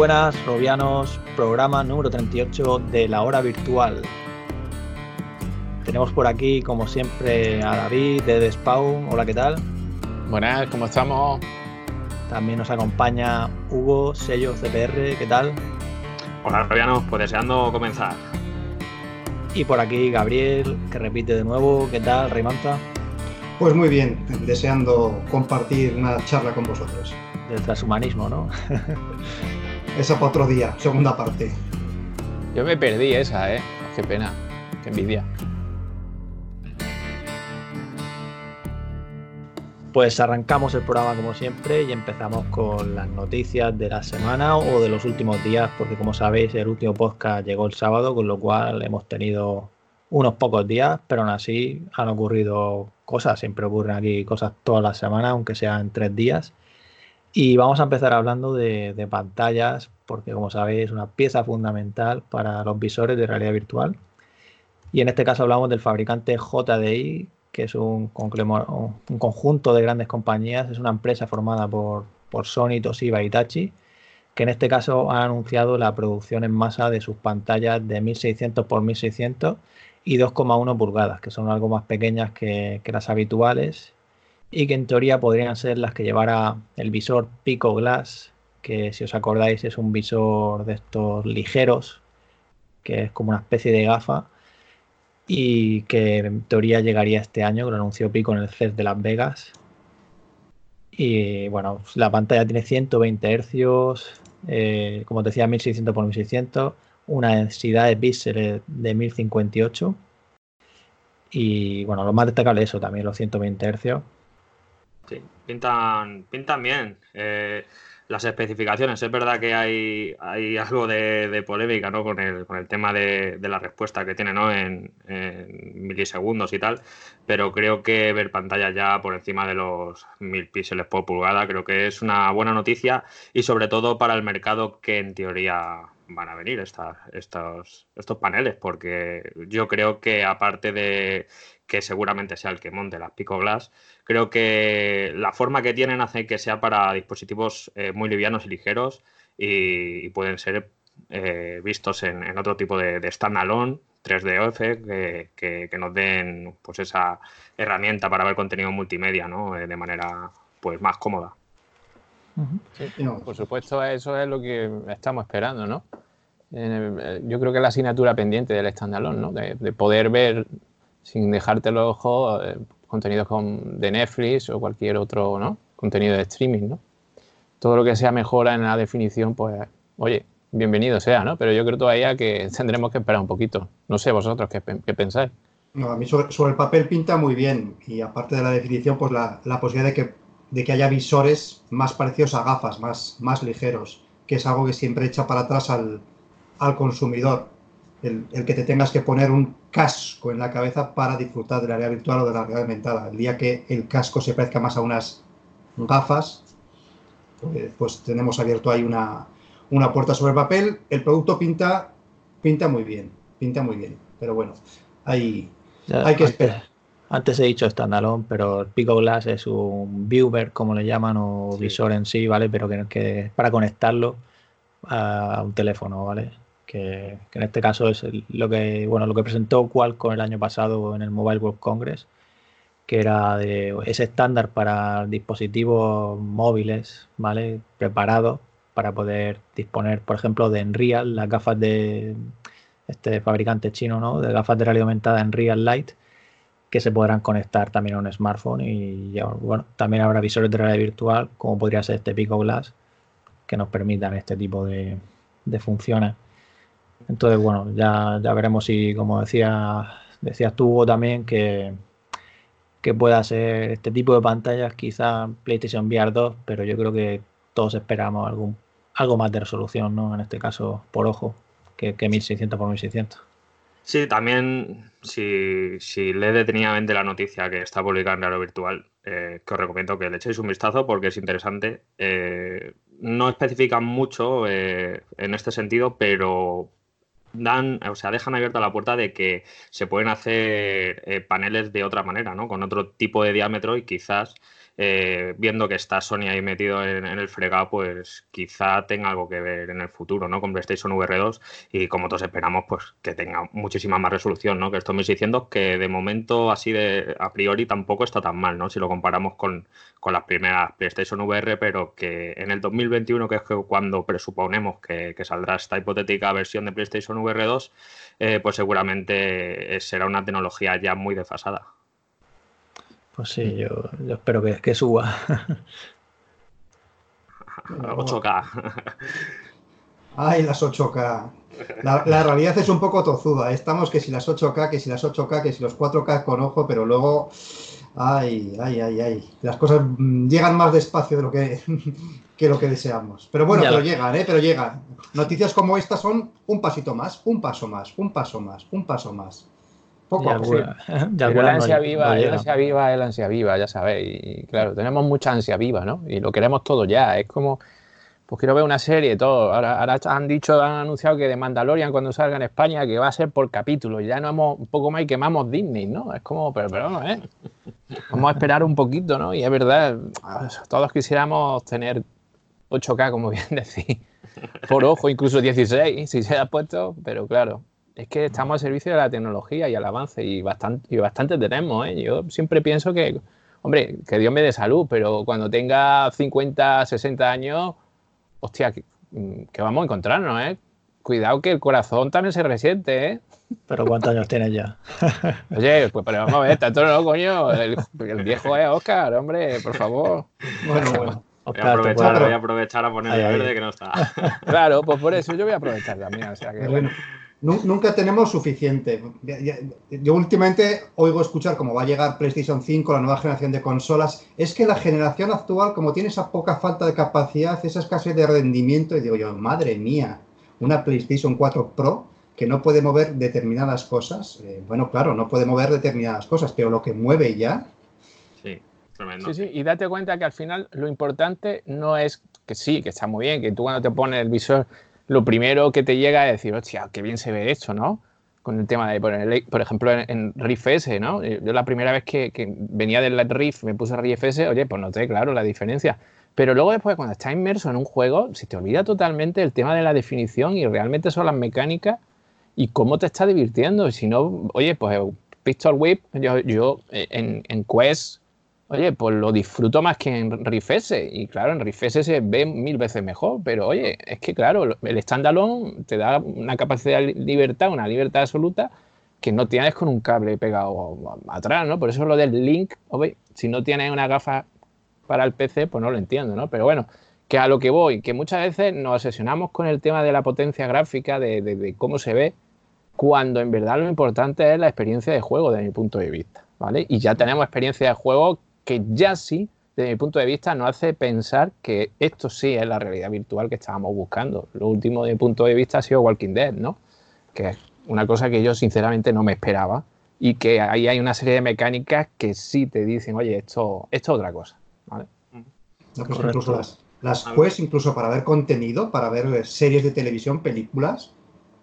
Buenas, Robianos, programa número 38 de la hora virtual. Tenemos por aquí, como siempre, a David de Despawn. Hola, ¿qué tal? Buenas, ¿cómo estamos? También nos acompaña Hugo, sello CPR, ¿qué tal? Hola, Robianos, pues deseando comenzar. Y por aquí Gabriel, que repite de nuevo, ¿qué tal, Raymanta? Pues muy bien, deseando compartir una charla con vosotros. Del transhumanismo, ¿no? esa para otro día, segunda parte. Yo me perdí esa, ¿eh? Qué pena, qué envidia. Pues arrancamos el programa como siempre y empezamos con las noticias de la semana o de los últimos días, porque como sabéis el último podcast llegó el sábado, con lo cual hemos tenido unos pocos días, pero aún así han ocurrido cosas, siempre ocurren aquí cosas todas las semanas, aunque sean tres días. Y vamos a empezar hablando de, de pantallas, porque como sabéis es una pieza fundamental para los visores de realidad virtual. Y en este caso hablamos del fabricante JDI, que es un, conjunto de grandes compañías, es una empresa formada por, Sony, Toshiba y Hitachi, que en este caso ha anunciado la producción en masa de sus pantallas de 1600 x 1600 y 2,1 pulgadas, que son algo más pequeñas que, las habituales y que en teoría podrían ser las que llevara el visor Pico Glass, que si os acordáis es un visor de estos ligeros, que es como una especie de gafa y que en teoría llegaría este año, que lo anunció Pico en el CES de Las Vegas. Y bueno, la pantalla tiene 120 Hz, eh, como te decía, 1600 x 1600, una densidad de píxeles de 1058. Y bueno, lo más destacable es eso también, los 120 Hz. Sí, pintan, pintan bien. Eh, las especificaciones. Es verdad que hay, hay algo de, polémica ¿no? con, el, con el tema de, la respuesta que tiene ¿no? en, milisegundos y tal, pero creo que ver pantalla ya por encima de los mil píxeles por pulgada creo que es una buena noticia y sobre todo para el mercado que en teoría van a venir estos, estos paneles, porque yo creo que aparte de que seguramente sea el que monte las Pico Glass, creo que la forma que tienen hace que sea para dispositivos eh, muy livianos y ligeros y, pueden ser eh, vistos en, otro tipo de, standalone 3DOF que, que, nos den pues esa herramienta para ver contenido multimedia ¿no? Eh, de manera pues más cómoda. Por supuesto, eso es lo que estamos esperando, ¿no? yo creo que la asignatura pendiente del standalone, ¿no? de poder ver sin dejarte los ojos eh, contenidos de Netflix o cualquier otro ¿no? contenido de streaming. ¿no? Todo lo que sea mejora en la definición, pues, oye, bienvenido sea, ¿no? Pero yo creo todavía que tendremos que esperar un poquito. No sé vosotros qué, pensáis. No, a mí sobre, el papel pinta muy bien y aparte de la definición, pues la, posibilidad de que, de que haya visores más parecidos a gafas, más, más ligeros, que es algo que siempre echa para atrás al, al consumidor el, que te tengas que poner un casco en la cabeza para disfrutar de la realidad virtual o de la realidad aumentada. El día que el casco se parezca más a unas gafas, pues, pues tenemos abierto ahí una, puerta sobre el papel. El producto pinta, pinta muy bien, pinta muy bien. Pero bueno, hay que esperar. Antes he dicho standalone, pero el Pico Glass es un viewer, como le llaman, o visor en sí, ¿vale? Pero que, que para conectarlo a un teléfono, ¿vale? que, en este caso es lo que bueno lo que presentó Qualcomm el año pasado en el Mobile World Congress, que era de ese estándar para dispositivos móviles, ¿vale? Preparados para poder disponer, por ejemplo, de Enreal, las gafas de este fabricante chino, ¿no? De gafas de realidad aumentada Enreal Light, que se podrán conectar también a un smartphone y bueno, también habrá visores de realidad virtual, como podría ser este Pico Glass, que nos permitan este tipo de, de funciones. Entonces, bueno, ya, ya veremos si, como decía, decías tú también, que, que pueda ser este tipo de pantallas, quizá PlayStation VR 2, pero yo creo que todos esperamos algún, algo más de resolución, ¿no? En este caso, por ojo, que, que 1600 por 1600. Sí, también si, si lees detenidamente la noticia que está publicada en Real Virtual, eh, que os recomiendo que le echéis un vistazo porque es interesante. Eh, no especifican mucho eh, en este sentido, pero dan, o sea, dejan abierta la puerta de que se pueden hacer paneles de otra manera, ¿no? Con otro tipo de diámetro y quizás eh, viendo que está Sony ahí metido en, el fregado, pues quizá tenga algo que ver en el futuro, ¿no? Con PlayStation VR 2 y como todos esperamos, pues que tenga muchísima más resolución, ¿no? Que esto me diciendo que de momento así de a priori tampoco está tan mal, ¿no? Si lo comparamos con, las primeras PlayStation VR, pero que en el 2021, que es cuando presuponemos que, saldrá esta hipotética versión de PlayStation VR 2, eh, pues seguramente será una tecnología ya muy desfasada. Pues sí, yo, espero que, que suba. 8K. Ay, las 8K. La, realidad es un poco tozuda. Estamos que si las 8K, que si las 8K, que si los 4K con ojo, pero luego. Ay, ay, ay, ay. Las cosas llegan más despacio de lo que, que lo que deseamos. Pero bueno, pero llegan, ¿eh? Pero llegan. Noticias como estas son un pasito más, un paso más, un paso más, un paso más. Poco el ansia viva, el ansia viva, el ansia viva, ya sabéis. Y claro, tenemos mucha ansia viva, ¿no? Y lo queremos todo ya. Es como, pues quiero ver una serie, todo. Ahora, han dicho, han anunciado que de Mandalorian cuando salga en España que va a ser por capítulo. Ya no hemos, un poco más y quemamos Disney, ¿no? Es como, pero, pero no, ¿eh? Vamos a esperar un poquito, ¿no? Y es verdad, todos quisiéramos tener 8K, como bien decís, por ojo, incluso 16, si se ha puesto, pero claro, es que estamos al servicio de la tecnología y al avance y bastante, y bastante tenemos. ¿eh? Yo siempre pienso que, hombre, que Dios me dé salud, pero cuando tenga 50, 60 años, hostia, que, vamos a encontrarnos, ¿eh? Cuidado que el corazón también se resiente, ¿eh? ¿Pero cuántos años tienes ya? Oye, pues pero vamos a ver, tanto no, coño. El, viejo es Oscar, hombre, por favor. Bueno, bueno. voy, a aprovechar, voy a aprovechar a poner verde que no está. Claro, pues por eso yo voy a aprovechar también. O sea que, bueno. Nunca tenemos suficiente. Yo últimamente oigo escuchar cómo va a llegar PlayStation 5, la nueva generación de consolas. Es que la generación actual, como tiene esa poca falta de capacidad, esa escasez de rendimiento, y digo yo, madre mía, una PlayStation 4 Pro que no puede mover determinadas cosas. Eh, bueno, claro, no puede mover determinadas cosas, pero lo que mueve ya. Sí, tremendo. Sí, sí, y date cuenta que al final lo importante no es que sí, que está muy bien, que tú cuando te pones el visor lo primero que te llega es decir, hostia, qué bien se ve esto, ¿no? Con el tema de, por, ejemplo, en, Riff S, ¿no? Eh, yo la primera vez que, venía del Riff me puse Riff S, oye, pues noté, claro, la diferencia. Pero luego después, cuando estás inmerso en un juego, se te olvida totalmente el tema de la definición y realmente son las mecánicas y cómo te está divirtiendo. Si no, oye, pues Pistol Whip, yo, yo eh, en, en Quest oye, pues lo disfruto más que en Riff Y claro, en Riff se ve mil veces mejor, pero oye, es que claro, el standalone te da una capacidad de libertad, una libertad absoluta que no tienes con un cable pegado atrás, ¿no? Por eso lo del link, oye, si no tienes una gafa para el PC, pues no lo entiendo, ¿no? Pero bueno, que a lo que voy, que muchas veces nos obsesionamos con el tema de la potencia gráfica, de, de cómo se ve, cuando en verdad lo importante es la experiencia de juego, desde mi punto de vista, ¿vale? Y ya tenemos experiencia de juego que ya sí, desde mi punto de vista, nos hace pensar que esto sí es la realidad virtual que estábamos buscando. Lo último de mi punto de vista ha sido Walking Dead, ¿no? Que es una cosa que yo sinceramente no me esperaba y que ahí hay una serie de mecánicas que sí te dicen, oye, esto, esto es otra cosa, ¿vale? Pues incluso las, las Quest, incluso para ver contenido, para ver series de televisión, películas,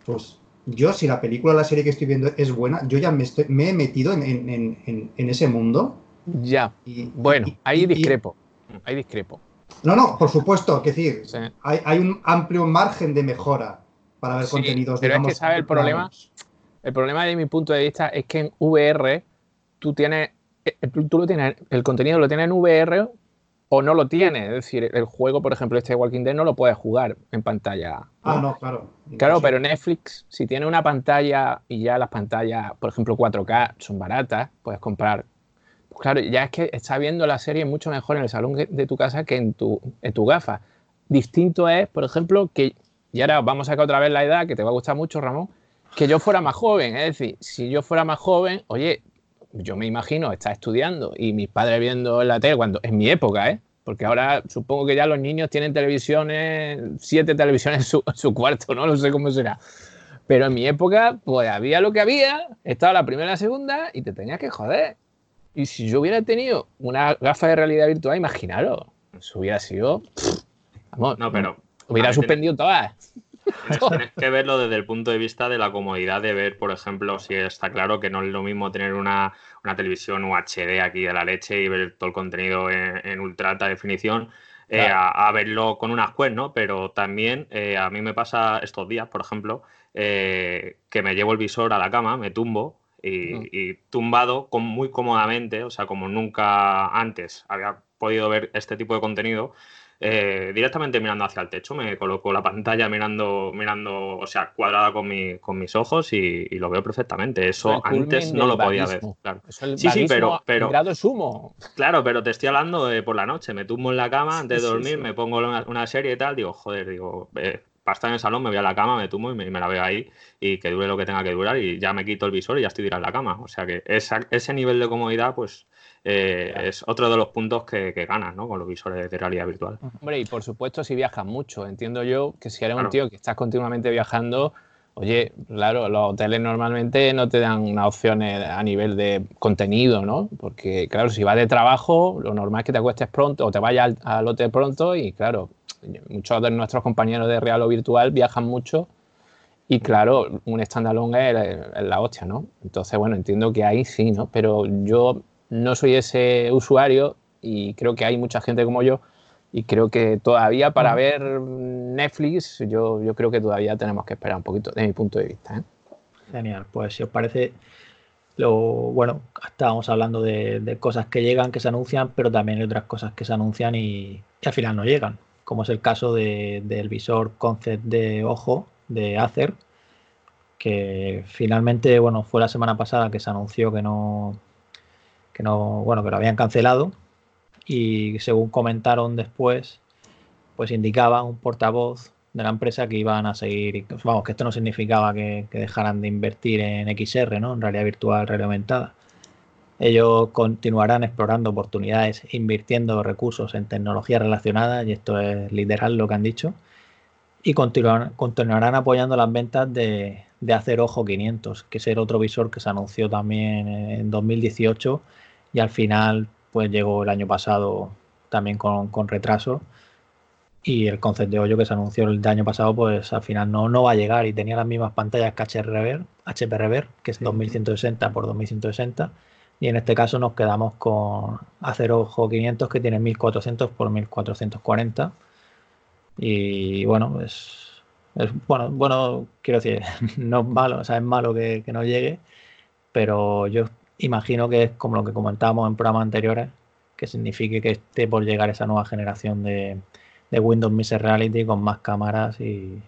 pues yo si la película o la serie que estoy viendo es buena, yo ya me, me he metido en, en, en ese mundo ya. bueno, ahí discrepo. ahí discrepo. No, no, por supuesto, que decir, hay, un amplio margen de mejora para ver contenidos. Pero es que, ¿sabes el problema? El problema de mi punto de vista es que en VR tú tienes, eh, tú lo tienes, el contenido lo tienes en VR o no lo tienes. Es decir, el juego, por ejemplo, este Walking Dead no lo puedes jugar en pantalla. Ah, no, claro. Claro, pero Netflix, si tiene una pantalla y ya las pantallas, por ejemplo, 4K son baratas, puedes comprar claro, ya es que está viendo la serie mucho mejor en el salón de tu casa que en tu, en tu gafa. Distinto es, por ejemplo, que, y ahora vamos a sacar otra vez la edad, que te va a gustar mucho, Ramón, que yo fuera más joven. Es decir, si yo fuera más joven, oye, yo me imagino estar estudiando y mis padres viendo en la tele, cuando en mi época, ¿eh? Porque ahora supongo que ya los niños tienen televisiones, siete televisiones en su, en su cuarto, ¿no? No sé cómo será. Pero en mi época, pues había lo que había, estaba la primera y la segunda y te tenías que joder. Y si yo hubiera tenido una gafa de realidad virtual, imaginaros, eso hubiera sido. vamos, no, pero. Hubiera suspendido todas. tienes, que verlo desde el punto de vista de la comodidad de ver, por ejemplo, si está claro que no es lo mismo tener una, televisión UHD aquí de la leche y ver todo el contenido en, ultra alta definición. Eh, a, verlo con unas quest, ¿no? Pero también eh, a mí me pasa estos días, por ejemplo, eh, que me llevo el visor a la cama, me tumbo y, mm. y, tumbado con, muy cómodamente, o sea, como nunca antes había podido ver este tipo de contenido, eh, directamente mirando hacia el techo, me coloco la pantalla mirando, mirando, o sea, cuadrada con, mi, con mis ojos y, lo veo perfectamente. Eso antes no lo podía ver. Claro. sí, sí, pero, pero grado sumo. Claro, pero te estoy hablando de por la noche. Me tumbo en la cama antes de dormir, me pongo una, serie y tal, digo, joder, digo, eh, estar en el salón me voy a la cama, me tumbo y me, la veo ahí y que dure lo que tenga que durar y ya me quito el visor y ya estoy tirado en la cama. O sea que ese nivel de comodidad, pues eh, es otro de los puntos que, que ganas ¿no? con los visores de realidad virtual. Hombre, y por supuesto si viajas mucho, entiendo yo que si eres un tío que estás continuamente viajando, oye, claro, los hoteles normalmente no te dan unas opciones a nivel de contenido, ¿no? Porque claro, si vas de trabajo, lo normal es que te acuestes pronto o te vayas al, hotel pronto y claro, muchos de nuestros compañeros de real o virtual viajan mucho y claro, un standalone es, es, la hostia, ¿no? Entonces, bueno, entiendo que ahí sí, ¿no? Pero yo no soy ese usuario y creo que hay mucha gente como yo y creo que todavía para ver Netflix yo, yo creo que todavía tenemos que esperar un poquito de mi punto de vista. ¿eh? Genial, pues si os parece, lo bueno, estábamos hablando de, cosas que llegan, que se anuncian, pero también hay otras cosas que se anuncian y, al final no llegan, como es el caso del visor Concept de ojo de Acer, que finalmente, bueno, fue la semana pasada que se anunció que no, que no, bueno, que lo habían cancelado y según comentaron después, pues indicaba un portavoz de la empresa que iban a seguir, vamos, que esto no significaba que, dejaran de invertir en XR, ¿no? En realidad virtual, realidad aumentada. Ellos continuarán explorando oportunidades, invirtiendo recursos en tecnologías relacionadas, y esto es literal lo que han dicho, y continuarán, continuarán apoyando las ventas de, de Acer Ojo 500, que es el otro visor que se anunció también en 2018 y al final pues llegó el año pasado también con, retraso y el concepto de hoyo que se anunció el año pasado pues al final no, no va a llegar y tenía las mismas pantallas que HP Rever, HP Rever que es 2160 por 2160 y en este caso nos quedamos con Acero Ojo 500 que tiene 1400 por 1440 y bueno es, bueno bueno quiero decir no es malo o sea es malo que, que no llegue pero yo Imagino que es como lo que comentábamos en programas anteriores, que signifique que esté por llegar esa nueva generación de, Windows Mixed Reality con más cámaras y,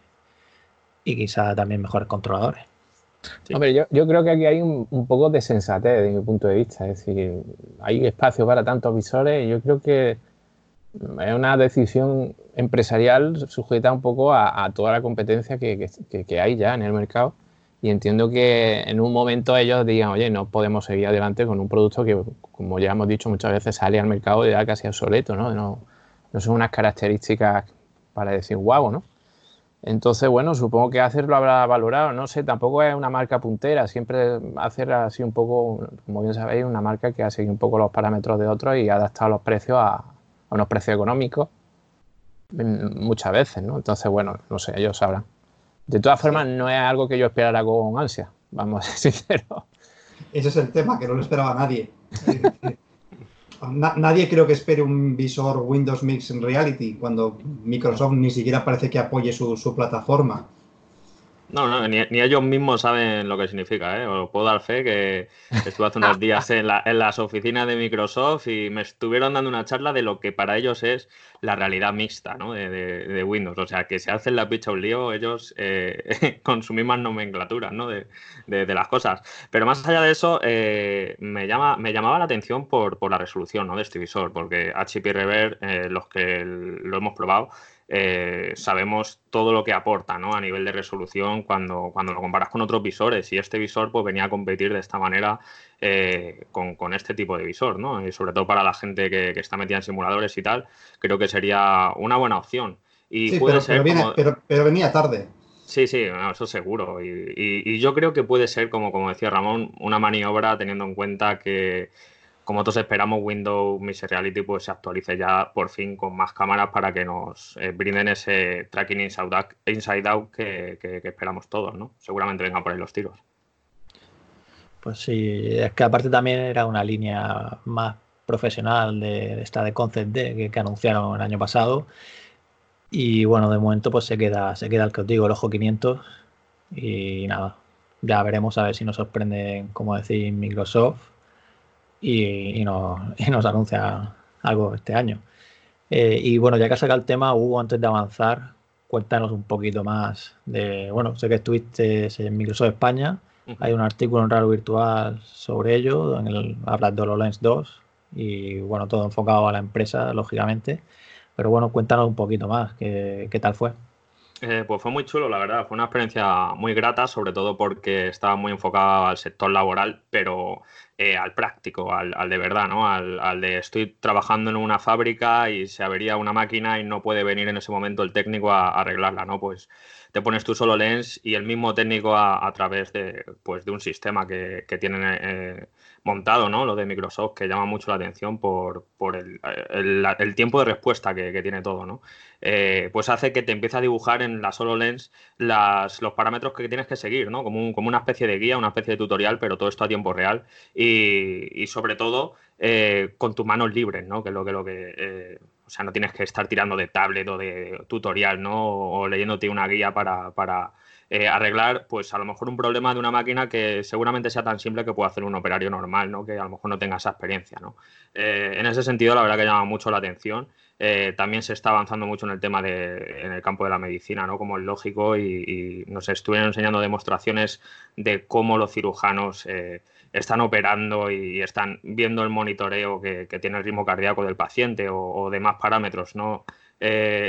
y quizá también mejores controladores. Hombre, yo, creo que aquí hay un, poco de sensatez desde mi punto de vista. Es decir, hay espacio para tantos visores yo creo que es una decisión empresarial sujeta un poco a, toda la competencia que, hay ya en el mercado y entiendo que en un momento ellos digan, oye, no podemos seguir adelante con un producto que, como ya hemos dicho muchas veces, sale al mercado ya casi obsoleto, ¿no? No, no son unas características para decir guau, ¿no? Entonces, bueno, supongo que Acer lo habrá valorado, no sé, tampoco es una marca puntera, siempre Acer ha sido un poco, como bien sabéis, una marca que ha seguido un poco los parámetros de otros y ha adaptado los precios a, a unos precios económicos mm, muchas veces, ¿no? Entonces, bueno, no sé, ellos sabrán. De todas formas, no es algo que yo esperara con ansia, vamos a ser sinceros. Ese es el tema, que no lo esperaba nadie. nadie creo que espere un visor Windows Mixed Reality cuando Microsoft ni siquiera parece que apoye su, su plataforma. No, no, ni, ellos mismos saben lo que significa, ¿eh? Os puedo dar fe que estuve hace unos días en, las oficinas de Microsoft y me estuvieron dando una charla de lo que para ellos es la realidad mixta, ¿no? De, Windows. O sea, que se hacen la picha un lío ellos eh, con sus mismas nomenclaturas, ¿no? De, las cosas. Pero más allá de eso, eh, me, llama, me llamaba la atención por, la resolución, ¿no? De este visor, porque HP Rever, eh, los que lo hemos probado, eh, sabemos todo lo que aporta ¿no? a nivel de resolución cuando, cuando lo comparas con otros visores. Y este visor pues, venía a competir de esta manera eh, con, este tipo de visor. ¿no? Y sobre todo para la gente que, está metida en simuladores y tal, creo que sería una buena opción. Y puede ser pero, venía tarde. Sí, sí, eso seguro. Y, yo creo que puede ser, como, como decía Ramón, una maniobra teniendo en cuenta que como todos esperamos, Windows Mixed Reality pues, se actualice ya por fin con más cámaras para que nos eh, brinden ese tracking inside out, que, esperamos todos, ¿no? Seguramente vengan por ahí los tiros. Pues sí, es que aparte también era una línea más profesional de esta de Concept D que, anunciaron el año pasado. Y bueno, de momento pues se queda, se queda el que os digo, el Ojo 500. Y nada, ya veremos a ver si nos sorprende, como decís, Microsoft y, nos, anuncia algo este año. Eh, y bueno, ya que has sacado el tema, Hugo, antes de avanzar, cuéntanos un poquito más de, bueno, sé que estuviste en Microsoft España, hay un artículo en Raro Virtual sobre ello, en el hablas de HoloLens 2 y bueno, todo enfocado a la empresa, lógicamente. Pero bueno, cuéntanos un poquito más, ¿qué, qué tal fue? Eh, pues fue muy chulo, la verdad. Fue una experiencia muy grata, sobre todo porque estaba muy enfocado al sector laboral, pero eh, al práctico, al, de verdad, ¿no? Al, de estoy trabajando en una fábrica y se avería una máquina y no puede venir en ese momento el técnico a, arreglarla, ¿no? Pues te pones tú solo lens y el mismo técnico a, través de, pues, de un sistema que, que tienen eh, montado, ¿no? Lo de Microsoft, que llama mucho la atención por, el, tiempo de respuesta que, tiene todo, ¿no? Eh, pues hace que te empiece a dibujar en la lens las, los parámetros que tienes que seguir, ¿no? Como, como, una especie de guía, una especie de tutorial, pero todo esto a tiempo real y, sobre todo eh, con tus manos libres, ¿no? Que es lo que... Lo que eh, o sea, no tienes que estar tirando de tablet o de tutorial, ¿no? O, leyéndote una guía para eh, arreglar, pues a lo mejor un problema de una máquina que seguramente sea tan simple que pueda hacer un operario normal, ¿no? Que a lo mejor no tenga esa experiencia, ¿no? Eh, en ese sentido, la verdad que llama mucho la atención. Eh, también se está avanzando mucho en el tema de, en el campo de la medicina, ¿no? Como es lógico, y, nos estuvieron enseñando demostraciones de cómo los cirujanos están operando y están viendo el monitoreo que, tiene el ritmo cardíaco del paciente o, demás parámetros, ¿no?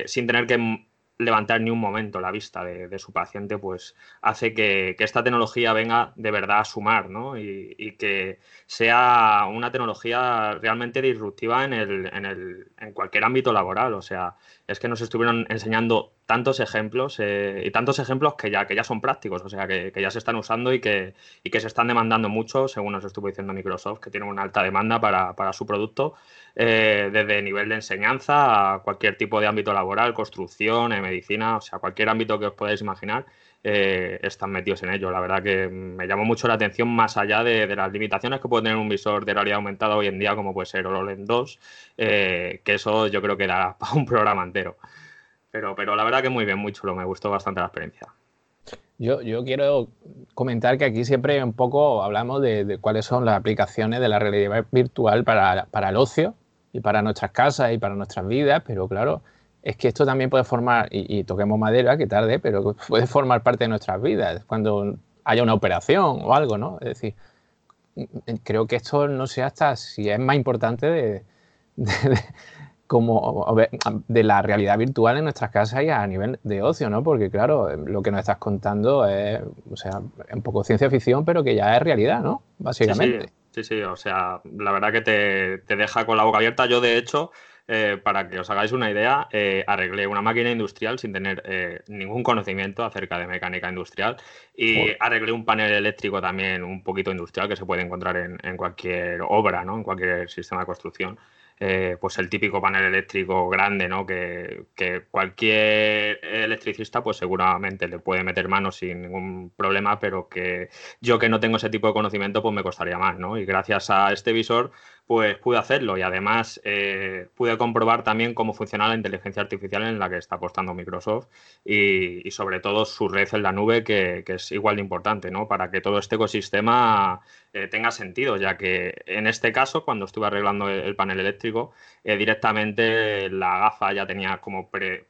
sin tener que levantar ni un momento la vista de, su paciente, pues hace que, esta tecnología venga de verdad a sumar, ¿no? Y, que sea una tecnología realmente disruptiva en, el, en, el, en cualquier ámbito laboral. O sea, es que nos estuvieron enseñando tantos ejemplos eh, y tantos ejemplos que ya, que ya son prácticos, o sea, que, ya se están usando y que, y que se están demandando mucho, según nos estuvo diciendo Microsoft, que tiene una alta demanda para, para su producto, eh, desde nivel de enseñanza a cualquier tipo de ámbito laboral, construcción, eh, medicina, o sea, cualquier ámbito que os podáis imaginar. están metidos en ello. La verdad que me llamó mucho la atención más allá de, las limitaciones que puede tener un visor de realidad aumentada hoy en día, como puede ser HoloLens 2, que eso yo creo que da para un programa entero. Pero, pero la verdad que muy bien, muy chulo, me gustó bastante la experiencia. Yo, yo quiero comentar que aquí siempre un poco hablamos de, cuáles son las aplicaciones de la realidad virtual para, para, el ocio y para nuestras casas y para nuestras vidas, pero claro, es que esto también puede formar, y, toquemos madera, que tarde, pero puede formar parte de nuestras vidas cuando haya una operación o algo, ¿no? Es decir, creo que esto no sé hasta si es más importante de, como de la realidad virtual en nuestras casas y a nivel de ocio, ¿no? Porque claro, lo que nos estás contando es, o sea, un poco ciencia ficción, pero que ya es realidad, ¿no? Básicamente. Sí, sí, o sea, la verdad que te, deja con la boca abierta. Yo, de hecho, eh, para que os hagáis una idea, eh, arreglé una máquina industrial sin tener eh, ningún conocimiento acerca de mecánica industrial y arreglé un panel eléctrico también un poquito industrial que se puede encontrar en, en cualquier obra, ¿no? En cualquier sistema de construcción. Eh, pues el típico panel eléctrico grande, ¿no? Que, cualquier electricista, pues seguramente le puede meter mano sin ningún problema, pero que yo que no tengo ese tipo de conocimiento, pues me costaría más, ¿no? Y gracias a este visor, pues pude hacerlo y además eh, pude comprobar también cómo funciona la inteligencia artificial en la que está apostando Microsoft y, sobre todo su red en la nube, que, es igual de importante, ¿no? Para que todo este ecosistema eh, tenga sentido, ya que en este caso, cuando estuve arreglando el, panel eléctrico, eh, directamente la gafa ya tenía como pre,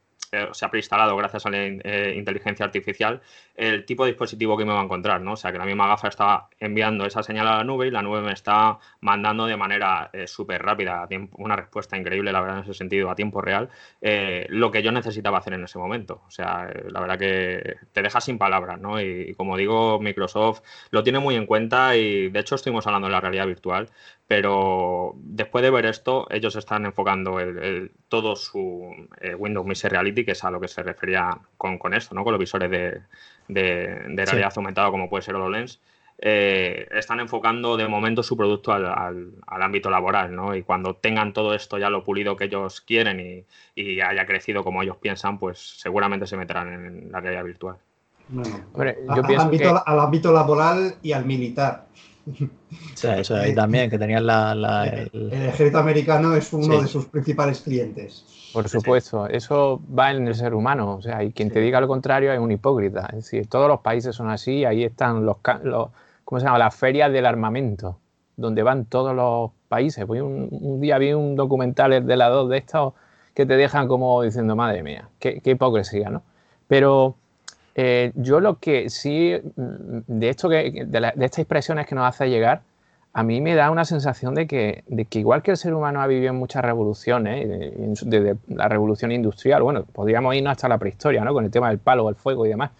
se ha preinstalado gracias a la eh, inteligencia artificial el tipo de dispositivo que me va a encontrar, ¿no? O sea, que la misma gafa está enviando esa señal a la nube y la nube me está mandando de manera eh, súper rápida, una respuesta increíble, la verdad, en ese sentido, a tiempo real, eh, lo que yo necesitaba hacer en ese momento. O sea, la verdad que te deja sin palabras, ¿no? Y, como digo, Microsoft lo tiene muy en cuenta y, de hecho, estuvimos hablando de la realidad virtual, pero después de ver esto, ellos están enfocando el, todo su Windows Mixed Reality que es a lo que se refería con, con esto, ¿no? Con los visores de, realidad aumentada como puede ser HoloLens. eh, están enfocando de momento su producto al, ámbito laboral, ¿no? Y cuando tengan todo esto ya lo pulido que ellos quieren y, haya crecido como ellos piensan, pues seguramente se meterán en la realidad virtual. al, ámbito, laboral y al militar. Sí, eso ahí también, que tenían la, el... ejército americano es uno de sus principales clientes. Por supuesto, eso va en el ser humano. O sea, y quien te diga lo contrario es un hipócrita. Es decir, todos los países son así, ahí están los, los ¿cómo se llama? Las ferias del armamento, donde van todos los países. Pues un, día vi un documental de la dos de estos que te dejan como diciendo, madre mía, qué, hipocresía, ¿no? Pero eh, yo lo que sí, mm, de, esto que, de, estas expresiones que nos hace llegar, a mí me da una sensación de que, de que igual que el ser humano ha vivido en muchas revoluciones, desde la revolución industrial, bueno, podríamos irnos hasta la prehistoria, ¿no? Con el tema del palo, el fuego y demás,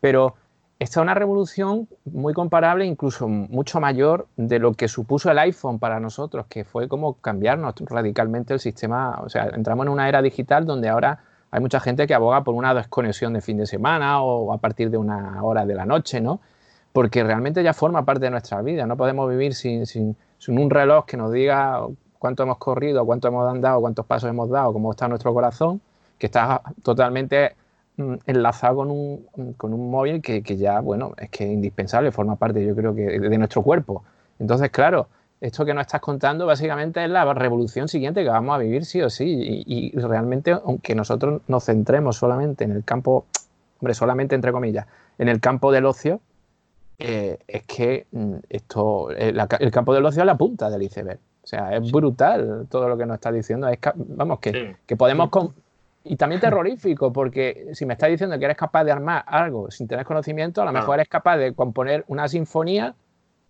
pero esta es una revolución muy comparable, incluso mucho mayor de lo que supuso el iPhone para nosotros, que fue como cambiarnos radicalmente el sistema. O sea, entramos en una era digital donde ahora hay mucha gente que aboga por una desconexión de fin de semana o a partir de una hora de la noche, ¿no? Porque realmente ya forma parte de nuestra vida. No podemos vivir sin, un reloj que nos diga cuánto hemos corrido, cuánto hemos andado, cuántos pasos hemos dado, cómo está nuestro corazón, que está totalmente Mm, enlazado con un, con un móvil que, que, ya, bueno, es que es indispensable, forma parte, yo creo que, de, nuestro cuerpo. Entonces, claro, esto que nos estás contando básicamente es la revolución siguiente que vamos a vivir sí o sí. Y, realmente, aunque nosotros nos centremos solamente en el campo, hombre, solamente entre comillas, en el campo del ocio, eh, es que mm, esto, eh, el, campo del ocio es la punta del iceberg. O sea, es brutal todo lo que nos está diciendo. Es, vamos, que, que podemos, y también terrorífico, porque si me estás diciendo que eres capaz de armar algo sin tener conocimiento, a lo mejor eres capaz de componer una sinfonía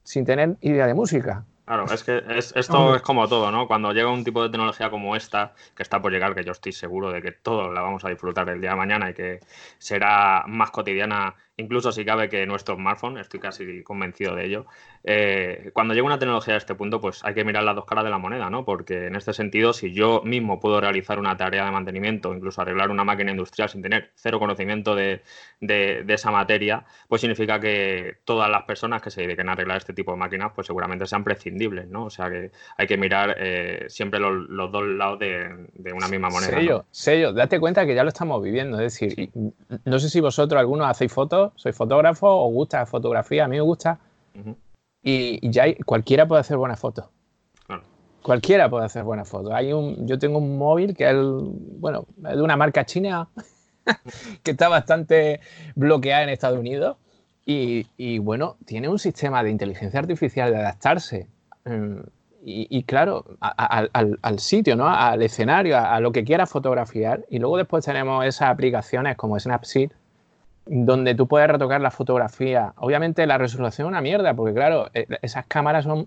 sin tener idea de música. Claro, es que esto es como todo, ¿no? Cuando llega un tipo de tecnología como esta, que está por llegar, que yo estoy seguro de que todos la vamos a disfrutar el día de mañana y que será más cotidiana incluso si cabe que nuestro smartphone, estoy casi convencido de ello, eh, cuando llega una tecnología a este punto, pues hay que mirar las dos caras de la moneda, ¿no? Porque en este sentido, si yo mismo puedo realizar una tarea de mantenimiento, incluso arreglar una máquina industrial sin tener cero conocimiento de, esa materia, pues significa que todas las personas que se dediquen a arreglar este tipo de máquinas, pues seguramente sean prescindibles, ¿no? O sea que hay que mirar eh, siempre los, dos lados de, una misma moneda. Sello, sello, date cuenta que ya lo estamos viviendo, es decir, no sé si vosotros algunos hacéis fotos soy fotógrafo, os gusta la fotografía, a mí me gusta. y, ya cualquiera puede hacer buenas fotos. Cualquiera puede hacer buenas fotos. Hay un, yo tengo un móvil que es, bueno, de una marca china que está bastante bloqueada en Estados Unidos. Y, bueno, tiene un sistema de inteligencia artificial de adaptarse. Mm, y, claro, al, sitio, ¿no? al escenario, a, a, lo que quiera fotografiar. Y luego después tenemos esas aplicaciones como Snapseed, donde tú puedes retocar la fotografía. Obviamente la resolución es una mierda, porque claro, e, esas cámaras son...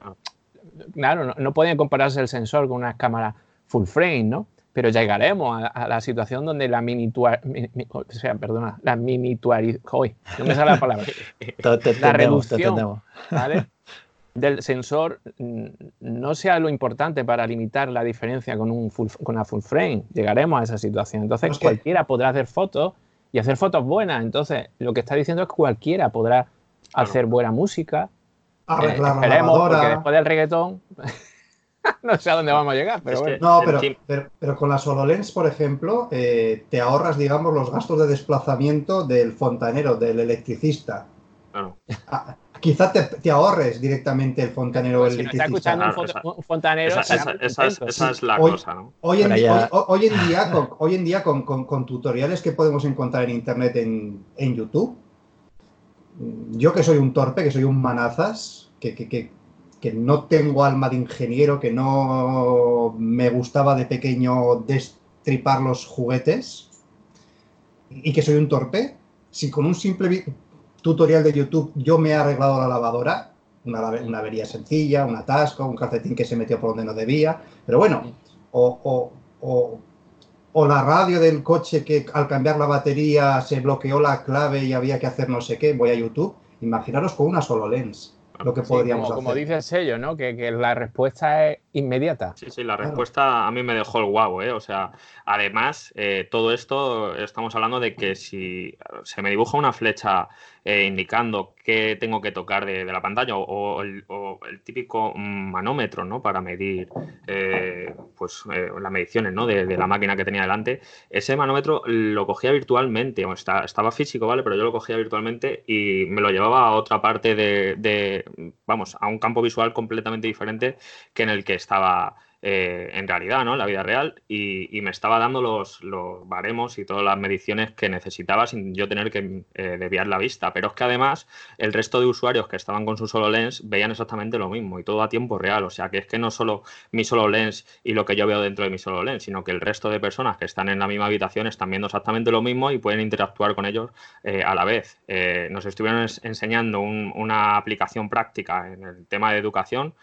Claro, no, pueden compararse el sensor con una cámara full frame, ¿no? Pero llegaremos a, la situación donde la minituar... o sea, perdona, la minituar... Hoy, no me sale la palabra. la reducción ¿vale? del sensor mm, no sea lo importante para limitar la diferencia con, un full, con una full frame. Llegaremos a esa situación. Entonces, cualquiera podrá hacer fotos y hacer fotos buenas. Entonces, lo que está diciendo es que cualquiera podrá hacer buena música. Eh, esperemos, porque después del reggaetón no sé a dónde vamos a llegar, pero bueno. No, pero, pero, con la SoloLens, por ejemplo, eh, te ahorras, digamos, los gastos de desplazamiento del fontanero, del electricista. Claro. Ah, quizá te, ahorres directamente el fontanero pues si está escuchando un, fontanero. Esa, es la cosa, ¿no? Hoy en, día, hoy, en día, con, hoy en día con, tutoriales que podemos encontrar en internet en, YouTube, yo que soy un torpe, que soy un manazas, que, que, no tengo alma de ingeniero, que no me gustaba de pequeño destripar los juguetes y que soy un torpe, si con un simple tutorial de YouTube yo me he arreglado la lavadora, una, una avería sencilla, un atasco, un calcetín que se metió por donde no debía, pero bueno, o, o, la radio del coche que al cambiar la batería se bloqueó la clave y había que hacer no sé qué, voy a YouTube, imaginaros con una solo lens lo que podríamos como, hacer. Como dice el sello, ¿no? Que, que, la respuesta es inmediata. Sí, sí, la respuesta a mí me dejó el guau, ¿eh? O sea, además, eh, todo esto estamos hablando de que si se me dibuja una flecha eh, indicando qué tengo que tocar de, la pantalla o, el, típico manómetro, ¿no? Para medir, eh, pues, las mediciones, ¿no? De, la máquina que tenía delante. Ese manómetro lo cogía virtualmente, o estaba físico, ¿vale? Pero yo lo cogía virtualmente y me lo llevaba a otra parte de, de vamos, a un campo visual completamente diferente que en el que estaba eh, en realidad, ¿no? En la vida real, y, me estaba dando los, los, baremos y todas las mediciones que necesitaba sin yo tener que eh, desviar la vista. Pero es que además el resto de usuarios que estaban con su solo lens veían exactamente lo mismo y todo a tiempo real. O sea que es que no solo mi solo lens y lo que yo veo dentro de mi solo lens, sino que el resto de personas que están en la misma habitación están viendo exactamente lo mismo y pueden interactuar con ellos eh, a la vez. nos estuvieron enseñando una aplicación práctica en el tema de educación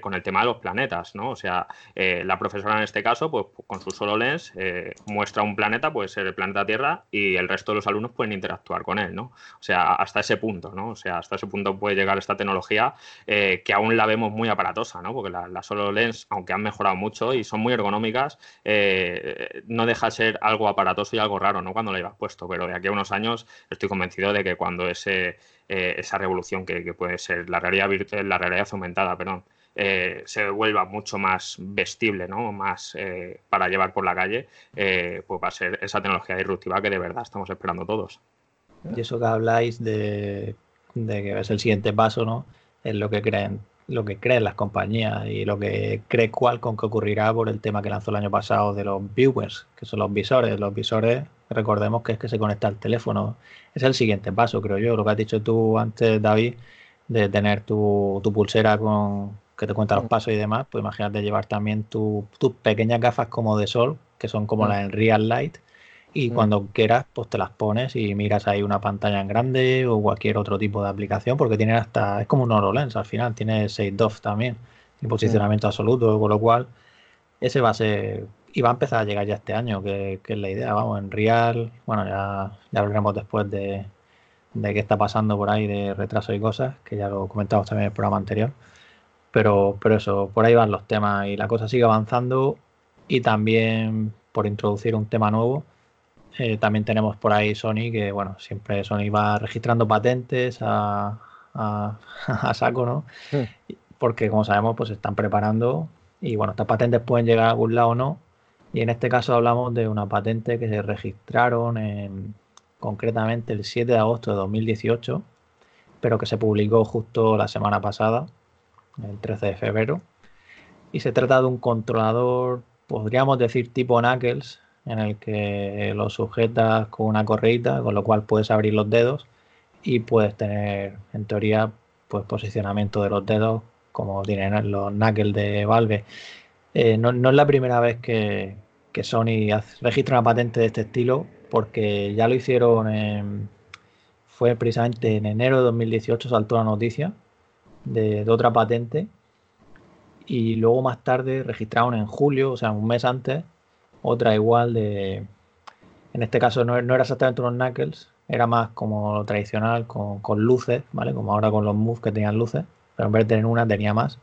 con el tema de los planetas, ¿no? O sea, eh, la profesora en este caso, pues con su solo lens, eh, muestra un planeta, puede ser el planeta Tierra, y el resto de los alumnos pueden interactuar con él, ¿no? O sea, hasta ese punto, ¿no? O sea, hasta ese punto puede llegar esta tecnología eh, que aún la vemos muy aparatosa, ¿no? Porque la, solo lens, aunque han mejorado mucho y son muy ergonómicas, no deja de ser algo aparatoso y algo raro, ¿no? Cuando la llevas puesto, pero de aquí a unos años estoy convencido de que cuando ese, esa revolución que, puede ser la realidad, la realidad aumentada, perdón, eh, se vuelva mucho más vestible, ¿no? Más eh, para llevar por la calle, eh, pues va a ser esa tecnología disruptiva que de verdad estamos esperando todos. Y eso que habláis de, que es el siguiente paso, ¿no? Es lo que creen, lo que creen las compañías y lo que cree Qualcomm que ocurrirá por el tema que lanzó el año pasado de los viewers, que son los visores. Los visores, recordemos que es que se conecta al teléfono. Es el siguiente paso, creo yo. Lo que has dicho tú antes, David, de tener tu pulsera con, que te cuenta los mm. pasos y demás, pues imagínate llevar también tus pequeñas gafas como de sol, que son como mm. las en Real Light, y mm. cuando quieras, pues te las pones y miras ahí una pantalla en grande o cualquier otro tipo de aplicación, porque tiene hasta, es como un HoloLens al final, tiene 6 DOF también, y posicionamiento absoluto, con lo cual ese va a ser, y va a empezar a llegar ya este año, que, es la idea, vamos, en Real, bueno, ya, ya hablaremos después de, de qué está pasando por ahí, de retraso y cosas, que ya lo comentamos también en el programa anterior. Pero, pero eso, por ahí van los temas y la cosa sigue avanzando. Y también, por introducir un tema nuevo, eh, también tenemos por ahí Sony, que bueno, siempre Sony va registrando patentes a, a, saco, ¿no? Porque como sabemos, pues se están preparando y bueno, estas patentes pueden llegar a algún lado o no. Y en este caso hablamos de una patente que se registraron en, concretamente el 7 de agosto de 2018, pero que se publicó justo la semana pasada el 13 de febrero. Y se trata de un controlador, podríamos decir tipo Knuckles, en el que lo sujetas con una correita, con lo cual puedes abrir los dedos y puedes tener, en teoría, pues posicionamiento de los dedos como tienen los Knuckles de Valve. Eh, no, es la primera vez que, Sony registra una patente de este estilo, porque ya lo hicieron en, fue precisamente en enero de 2018 saltó la noticia de, otra patente y luego más tarde registraron en julio, o sea, un mes antes, otra igual de, en este caso no, era exactamente unos knuckles, era más como tradicional, con, luces, ¿vale? Como ahora con los moves que tenían luces, pero en vez de tener una tenía más.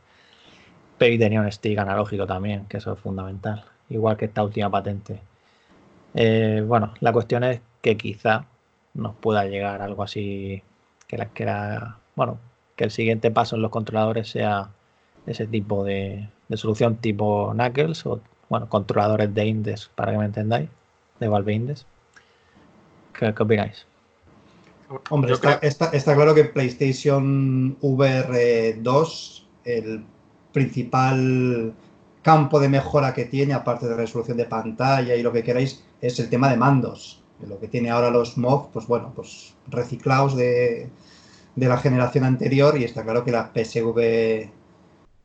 Pero y tenía un stick analógico también, que eso es fundamental, igual que esta última patente. Eh, bueno, la cuestión es que quizá nos pueda llegar algo así que, la, que era, bueno, que el siguiente paso en los controladores sea ese tipo de, solución tipo Knuckles o bueno, controladores de Index, para que me entendáis, de Valve Index. ¿Qué, opináis? Hombre, está, claro que PlayStation VR 2, el principal campo de mejora que tiene, aparte de resolución de pantalla y lo que queráis, es el tema de mandos. Lo que tiene ahora los MOV, pues bueno, pues reciclados de, de la generación anterior y está claro que la PSV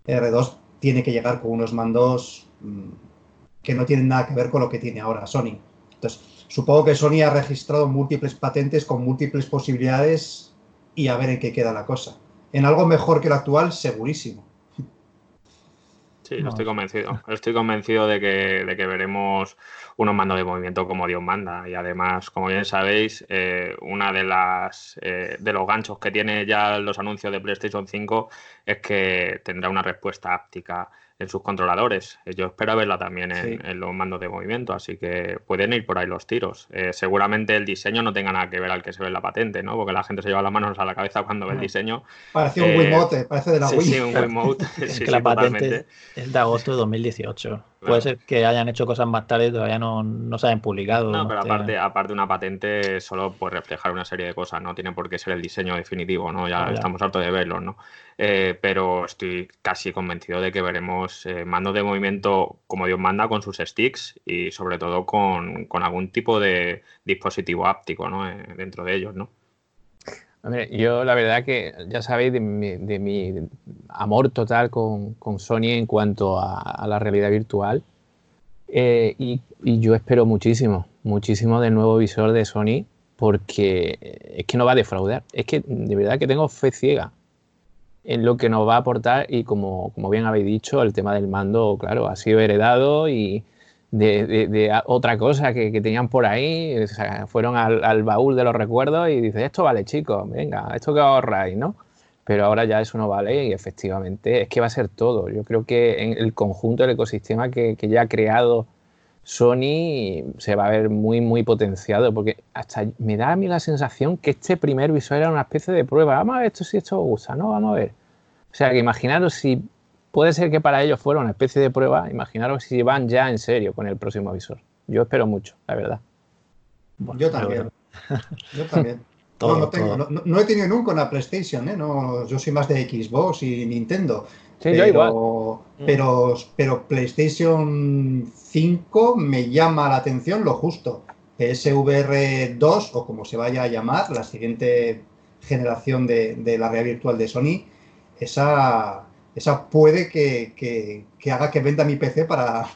R2 tiene que llegar con unos mandos mm, que no tienen nada que ver con lo que tiene ahora Sony. Entonces, supongo que Sony ha registrado múltiples patentes con múltiples posibilidades y a ver en qué queda la cosa. En algo mejor que el actual, segurísimo. Sí, estoy convencido. Estoy convencido de que, de que veremos unos mandos de movimiento como Dios manda. Y además, como bien sabéis, eh, una de las eh, de los ganchos que tiene ya los anuncios de PlayStation 5 es que tendrá una respuesta áptica en sus controladores. Eh, yo espero verla también en, los mandos de movimiento, así que pueden ir por ahí los tiros. Eh, seguramente el diseño no tenga nada que ver al que se ve en la patente, ¿no? Porque la gente se lleva las manos a la cabeza cuando ve el diseño. Parece un eh, Wiimote, parece de la Wii. Sí, un Wiimote. es que la patente es de agosto de 2018. Puede ser que hayan hecho cosas más tarde y todavía no, no se hayan publicado. No, pero aparte, aparte una patente solo puede reflejar una serie de cosas, no tiene por qué ser el diseño definitivo, ¿no? Ya, estamos hartos de verlo, ¿no? Eh, pero estoy casi convencido de que veremos eh, mando de movimiento como Dios manda con sus sticks y sobre todo con, algún tipo de dispositivo áptico, ¿no? Eh, dentro de ellos, ¿no? yo la verdad que ya sabéis de mi, amor total con, Sony en cuanto a, la realidad virtual. y, yo espero muchísimo, muchísimo del nuevo visor de Sony porque es que no va a defraudar. Es que de verdad que tengo fe ciega en lo que nos va a aportar y como, bien habéis dicho, el tema del mando, claro, ha sido heredado y de, otra cosa que, tenían por ahí, fueron al, baúl de los recuerdos y dices, esto vale chicos, venga, esto que ahorráis, ¿no? Pero ahora ya eso no vale y efectivamente es que va a ser todo. Yo creo que en el conjunto del ecosistema que, que ya ha creado Sony se va a ver muy, muy potenciado, porque hasta me da a mí la sensación que este primer visor era una especie de prueba. Vamos a ver esto si esto gusta, ¿no? Vamos a ver. O sea, que imaginaros si puede ser que para ellos fuera una especie de prueba, imaginaros si van ya en serio con el próximo visor. Yo espero mucho, la verdad. yo también. Yo también. no, he tenido nunca una PlayStation, ¿eh? no, yo soy más de Xbox y Nintendo pero, mm. pero, pero PlayStation 5 me llama la atención lo justo. PSVR 2, o como se vaya a llamar, la siguiente generación de, la realidad virtual de Sony, esa, esa puede que, haga que venda mi PC para,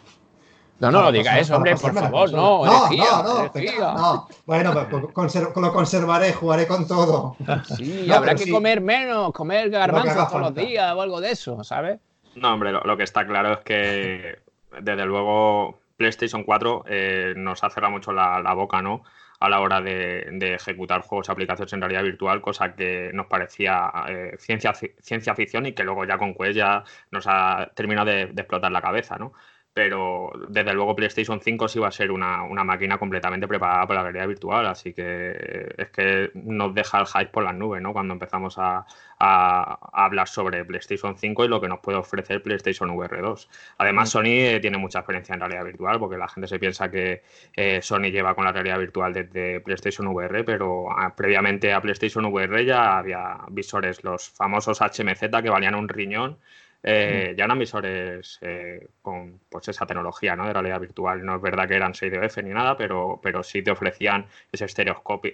no, no, lo diga eso, hombre, por favor, no, no, no, no, Bueno, pues, lo conservaré, jugaré con todo. Sí, habrá que comer menos, comer garbanzos todos los días o algo de eso, ¿sabes? No, hombre, lo, que está claro es que, desde luego, PlayStation 4 eh, nos ha cerrado mucho la, boca, ¿no? A la hora de, ejecutar juegos y aplicaciones en realidad virtual, cosa que nos parecía eh, ciencia, ciencia ficción y que luego ya con Quest ya nos ha terminado de, de explotar la cabeza, ¿no? Pero desde luego PlayStation 5 sí va a ser una, máquina completamente preparada para la realidad virtual, así que es que nos deja el hype por las nubes, ¿no? Cuando empezamos a, hablar sobre PlayStation 5 y lo que nos puede ofrecer PlayStation VR 2. Además, mm. Sony eh, tiene mucha experiencia en realidad virtual, porque la gente se piensa que eh, Sony lleva con la realidad virtual desde PlayStation VR, pero ah, previamente a PlayStation VR ya había visores, los famosos HMZ que valían un riñón eh, ya eran visores eh, con pues esa tecnología ¿no? de realidad virtual. No es verdad que eran 6DF ni nada, pero, pero sí te ofrecían ese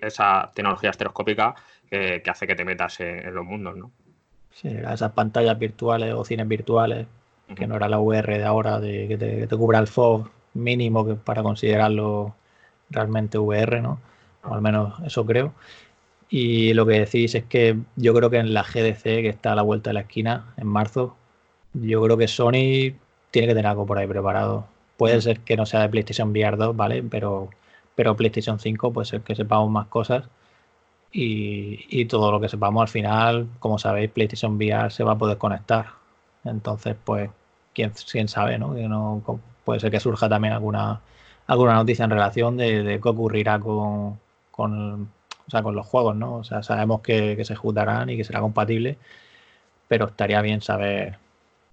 esa tecnología estereoscópica que hace que te metas en, los mundos. ¿no? Sí, esas pantallas virtuales o cines virtuales, que no era la VR de ahora, de que te, cubra el FOV mínimo que para considerarlo realmente VR, ¿no? O al menos eso creo. Y lo que decís es que yo creo que en la GDC, que está a la vuelta de la esquina, en marzo, yo creo que Sony tiene que tener algo por ahí preparado. Puede mm. ser que no sea de PlayStation VR 2, ¿vale? Pero, pero PlayStation 5 puede ser que sepamos más cosas. Y, todo lo que sepamos al final, como sabéis, PlayStation VR se va a poder conectar. Entonces, pues, quién, quién sabe, ¿no? Que no puede ser que surja también alguna, alguna noticia en relación de, qué ocurrirá con, con, con los juegos, ¿no? O sea, sabemos que, que se ejecutarán y que será compatible, pero estaría bien saber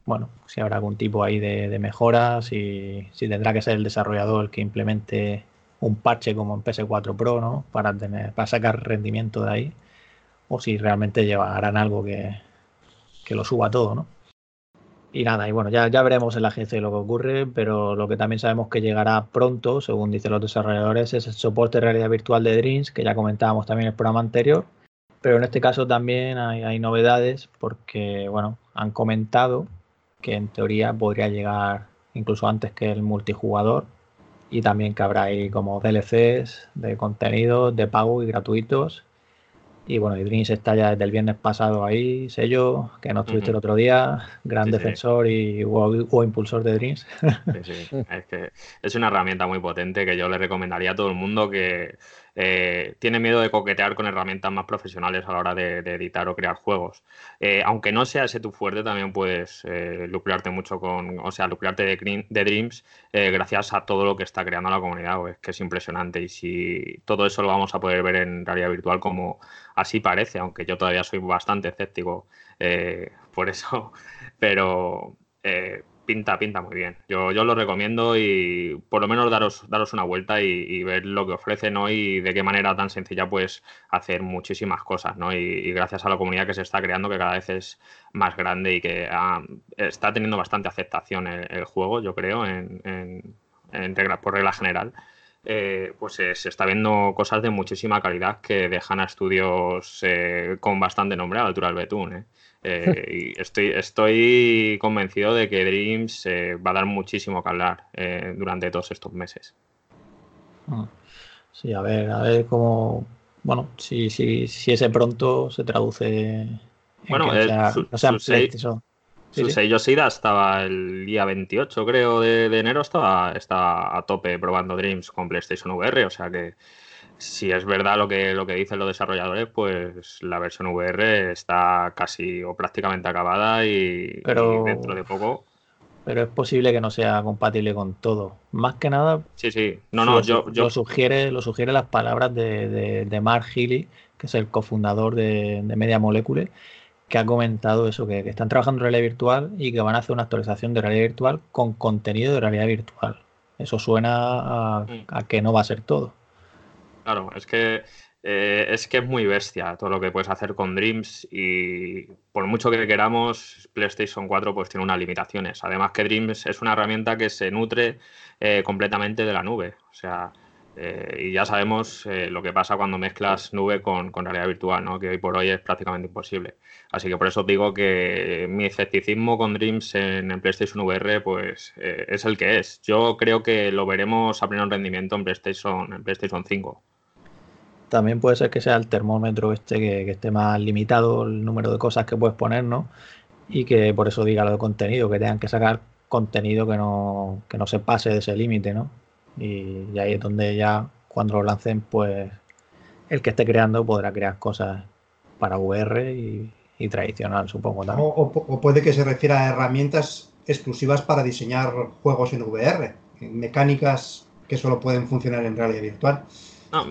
bueno, si habrá algún tipo ahí de, mejoras y si tendrá que ser el desarrollador el que implemente un parche como en PS4 Pro, ¿no? Para tener, para sacar rendimiento de ahí, o si realmente llevarán algo que, lo suba todo, ¿no? Y nada, y bueno, ya, ya veremos en la agencia lo que ocurre, pero lo que también sabemos que llegará pronto, según dicen los desarrolladores, es el soporte de realidad virtual de Dreams, que ya comentábamos también en el programa anterior. Pero en este caso también hay, hay novedades porque, bueno, han comentado que en teoría podría llegar incluso antes que el multijugador y también que habrá ahí como DLCs de contenido de pago y gratuitos. Y bueno, y Dreams está ya desde el viernes pasado ahí, sello, que no estuviste el otro día, gran defensor y o, impulsor de Dreams. Sí, sí. Es que es una herramienta muy potente que yo le recomendaría a todo el mundo que eh, tiene miedo de coquetear con herramientas más profesionales a la hora de, editar o crear juegos. Eh, aunque no sea ese tu fuerte, también puedes eh, lucrarte mucho con, o sea, lucrarte de, Dreams gracias a todo lo que está creando la comunidad, que es impresionante. Y si todo eso lo vamos a poder ver en realidad virtual como así parece, aunque yo todavía soy bastante escéptico por eso, pero pinta, pinta muy bien. Yo, yo lo recomiendo y por lo menos daros, daros una vuelta y, ver lo que ofrece, ¿no? Y de qué manera tan sencilla puedes hacer muchísimas cosas, ¿no? Y, gracias a la comunidad que se está creando, que cada vez es más grande y que ah, está teniendo bastante aceptación el, juego, yo creo, en, en, regla, por regla general. Eh, pues se, está viendo cosas de muchísima calidad que dejan a estudios eh, con bastante nombre a la altura del betún. ¿Eh? Eh, y estoy, estoy convencido de que Dreams eh, va a dar muchísimo que hablar eh, durante todos estos meses. Ah, sí, a ver, a ver cómo. Bueno, si, si, si ese pronto se traduce. En bueno, que su, sello SIDA estaba el día 28, creo, de, enero, estaba, estaba a tope probando Dreams con PlayStation VR, o sea que si es verdad lo que, lo que dicen los desarrolladores, pues la versión VR está casi o prácticamente acabada y, dentro de poco. Pero es posible que no sea compatible con todo. Más que nada. Sí, sí. No, no, yo, Lo, sugiere, lo sugiere las palabras de, Mark Healy, que es el cofundador de, Media Molecule, que ha comentado eso, que, están trabajando en realidad virtual y que van a hacer una actualización de realidad virtual con contenido de realidad virtual. Eso suena a mm. que no va a ser todo. Claro, es que, eh, es que es muy bestia todo lo que puedes hacer con Dreams y por mucho que queramos, PlayStation 4 pues tiene unas limitaciones. Además que Dreams es una herramienta que se nutre eh, completamente de la nube. O sea, eh, y ya sabemos lo que pasa cuando mezclas nube con, realidad virtual, ¿no? que hoy por hoy es prácticamente imposible. Así que por eso digo que mi escepticismo con Dreams en, en PlayStation VR pues, es el que es. Yo creo que lo veremos a pleno rendimiento en PlayStation, en PlayStation 5. También puede ser que sea el termómetro este que, esté más limitado el número de cosas que puedes poner, ¿no? Y que por eso diga lo de contenido, que tengan que sacar contenido que no, que no se pase de ese límite, ¿no? Y, ahí es donde ya cuando lo lancen, pues el que esté creando podrá crear cosas para VR y, tradicional, supongo. También. O, puede que se refiera a herramientas exclusivas para diseñar juegos en VR, mecánicas que solo pueden funcionar en realidad virtual. No,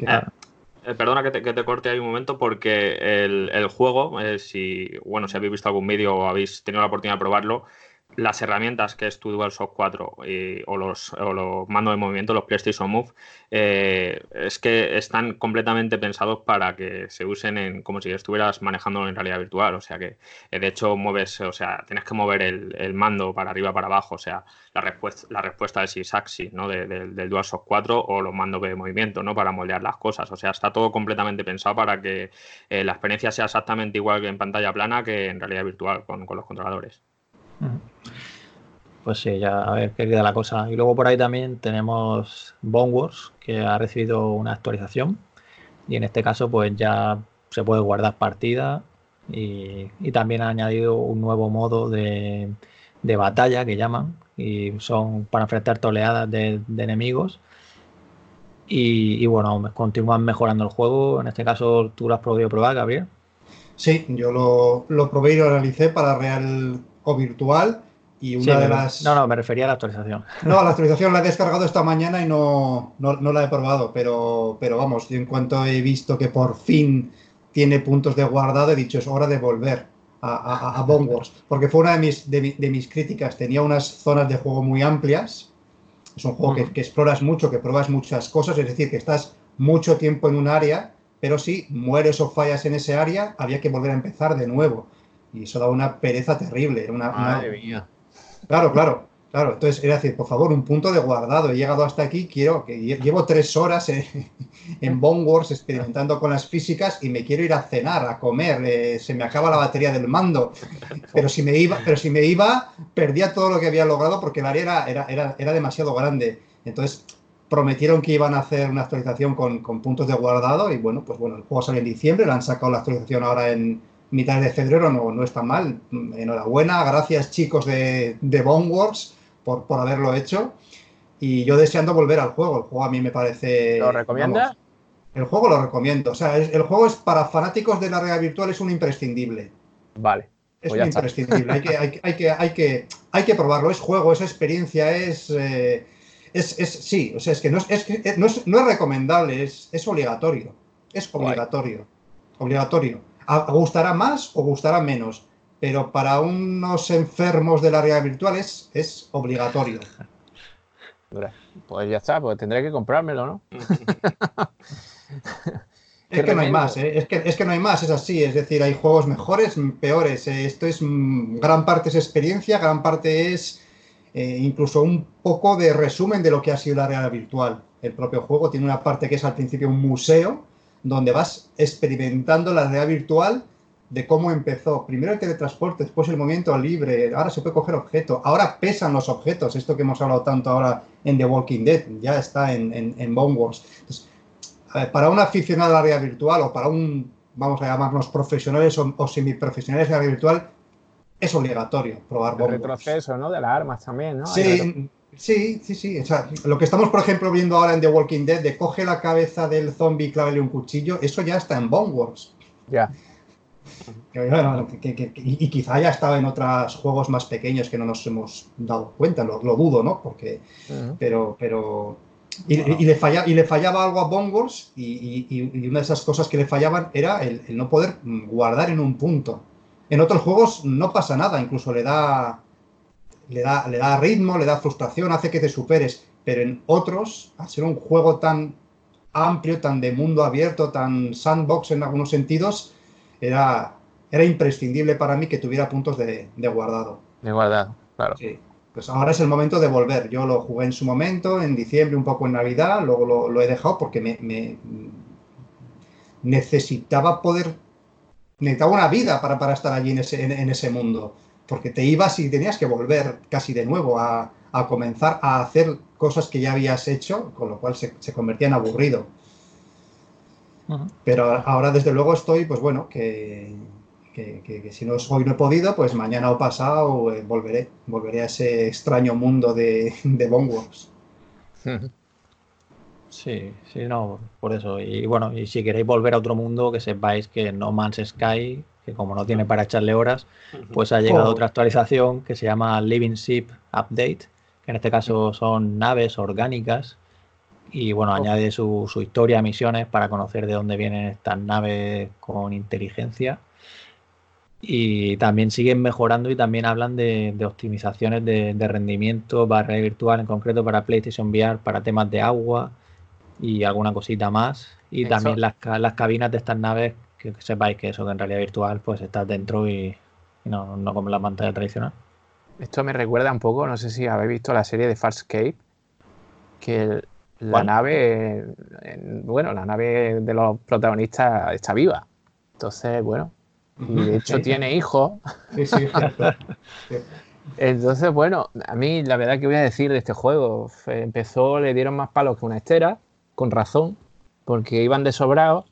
eh, perdona que te, corte ahí un momento porque el, juego, eh, si, bueno, si habéis visto algún vídeo o habéis tenido la oportunidad de probarlo, las herramientas que es tu DualShock 4 o, los, mandos de movimiento, los PlayStation Move, eh, es que están completamente pensados para que se usen en como si estuvieras manejando en realidad virtual. O sea que eh, de hecho mueves, o sea, tienes que mover el, mando para arriba, para abajo. O sea, la respuesta, la respuesta es axis ¿no? del DualShock 4 o los mandos de movimiento, ¿no? Para moldear las cosas. O sea, está todo completamente pensado para que eh, la experiencia sea exactamente igual que en pantalla plana que en realidad virtual con los controladores. Pues sí, ya a ver qué queda la cosa. Y luego por ahí también tenemos Bone Wars, que ha recibido una actualización. Y en este caso, pues ya se puede guardar partida. Y, también ha añadido un nuevo modo de, batalla que llaman. Y son para enfrentar toleadas de, enemigos. Y, bueno, continúan mejorando el juego. En este caso, tú lo has podido probar, Gabriel. Sí, yo lo, lo probé y lo analicé para Real o virtual. Y una de las. No, no, me refería a la actualización. No, la actualización la he descargado esta mañana y no, no, la he probado, pero, pero vamos, en cuanto he visto que por fin tiene puntos de guardado, he dicho es hora de volver a, a, Wars, porque fue una de mis, de, mis críticas. Tenía unas zonas de juego muy amplias, es un juego que, que, exploras mucho, que pruebas muchas cosas, es decir, que estás mucho tiempo en un área, pero si mueres o fallas en ese área, había que volver a empezar de nuevo. Y eso daba una pereza terrible. Era una, Madre mía. Claro, claro. Claro, entonces era decir, por favor, un punto de guardado. He llegado hasta aquí, quiero que llevo tres horas en, en Bone Wars experimentando con las físicas y me quiero ir a cenar, a comer. Eh, se me acaba la batería del mando. Pero si me iba, pero si me iba, perdía todo lo que había logrado porque el área era, era, era, demasiado grande. Entonces prometieron que iban a hacer una actualización con, con puntos de guardado y bueno, pues bueno, el juego sale en diciembre, le han sacado la actualización ahora en, mitad de febrero no, no está mal. Enhorabuena, gracias chicos de, de Bone Wars por, por haberlo hecho. Y yo deseando volver al juego. El juego a mí me parece. ¿Lo recomiendas? El juego lo recomiendo. O sea, el juego es para fanáticos de la realidad virtual, es un imprescindible. Vale. Es pues un imprescindible. Hay que, hay, que, hay, que, hay, que, probarlo. Es juego, es experiencia, es. Eh, es, es, sí, o sea, es que no es, es, no es, no es recomendable, es, es obligatorio. Es obligatorio. Obligatorio. Gustará más o gustará menos, pero para unos enfermos de la realidad virtual es, es obligatorio. Pues ya está, pues tendré que comprármelo, ¿no? Es que no hay más, ¿eh? es, que, es que no hay más, es así, es decir, hay juegos mejores, peores, ¿eh? esto es, mm, gran parte es experiencia, gran parte es eh, incluso un poco de resumen de lo que ha sido la realidad virtual. El propio juego tiene una parte que es al principio un museo, donde vas experimentando la realidad virtual de cómo empezó. Primero el teletransporte, después el movimiento libre, ahora se puede coger objetos, ahora pesan los objetos, esto que hemos hablado tanto ahora en The Walking Dead, ya está en, en, en Bone Wars para un aficionado a la realidad virtual o para un, vamos a llamarnos profesionales o, semiprofesionales de la realidad virtual, es obligatorio probar El retroceso, ¿no? De las armas también, ¿no? Sí, sí, sí, sí. O sea, lo que estamos, por ejemplo, viendo ahora en The Walking Dead, de coge la cabeza del zombie y clávele un cuchillo, eso ya está en Bone Wars. Ya. y, quizá haya estado en otros juegos más pequeños que no nos hemos dado cuenta, lo, dudo, ¿no? Porque, pero, pero, y, le falla, y le fallaba algo a Bongors y, una de esas cosas que le fallaban era el, no poder guardar en un punto. En otros juegos no pasa nada, incluso le da, le da, le da ritmo, le da frustración, hace que te superes, pero en otros, al ser un juego tan amplio, tan de mundo abierto, tan sandbox en algunos sentidos, era, era imprescindible para mí que tuviera puntos de, de guardado. De guardado, claro. Sí. Pues ahora es el momento de volver. Yo lo jugué en su momento, en diciembre, un poco en Navidad, luego lo, he dejado porque me, necesitaba poder, necesitaba una vida para, para estar allí en ese, en, ese, mundo, porque te ibas y tenías que volver casi de nuevo a, comenzar a hacer cosas que ya habías hecho, con lo cual se, convertía en aburrido. Pero ahora desde luego estoy, pues bueno, que que, si no hoy no he podido, pues mañana o pasado eh, volveré, volveré a ese extraño mundo de, de Wars. Sí, sí, no, por eso. Y bueno, y si queréis volver a otro mundo, que sepáis que No Man's Sky, que como no tiene para echarle horas, pues ha llegado oh. otra actualización que se llama Living Ship Update, que en este caso son naves orgánicas. Y bueno, oh. añade su, su historia, misiones para conocer de dónde vienen estas naves con inteligencia y también siguen mejorando y también hablan de, optimizaciones de, rendimiento para virtual, en concreto para PlayStation VR, para temas de agua y alguna cosita más. Y también las, las, cabinas de estas naves, que, sepáis que eso, que en realidad virtual, pues estás dentro y, no, no, como la pantalla tradicional. Esto me recuerda un poco, no sé si habéis visto la serie de Farscape, que la nave, bueno, la nave de los protagonistas está viva. Entonces, bueno, y de hecho tiene hijos. Sí, sí, Entonces, bueno, a mí la verdad que voy a decir de este juego, empezó, le dieron más palos que una estera, con razón, porque iban de sobrados,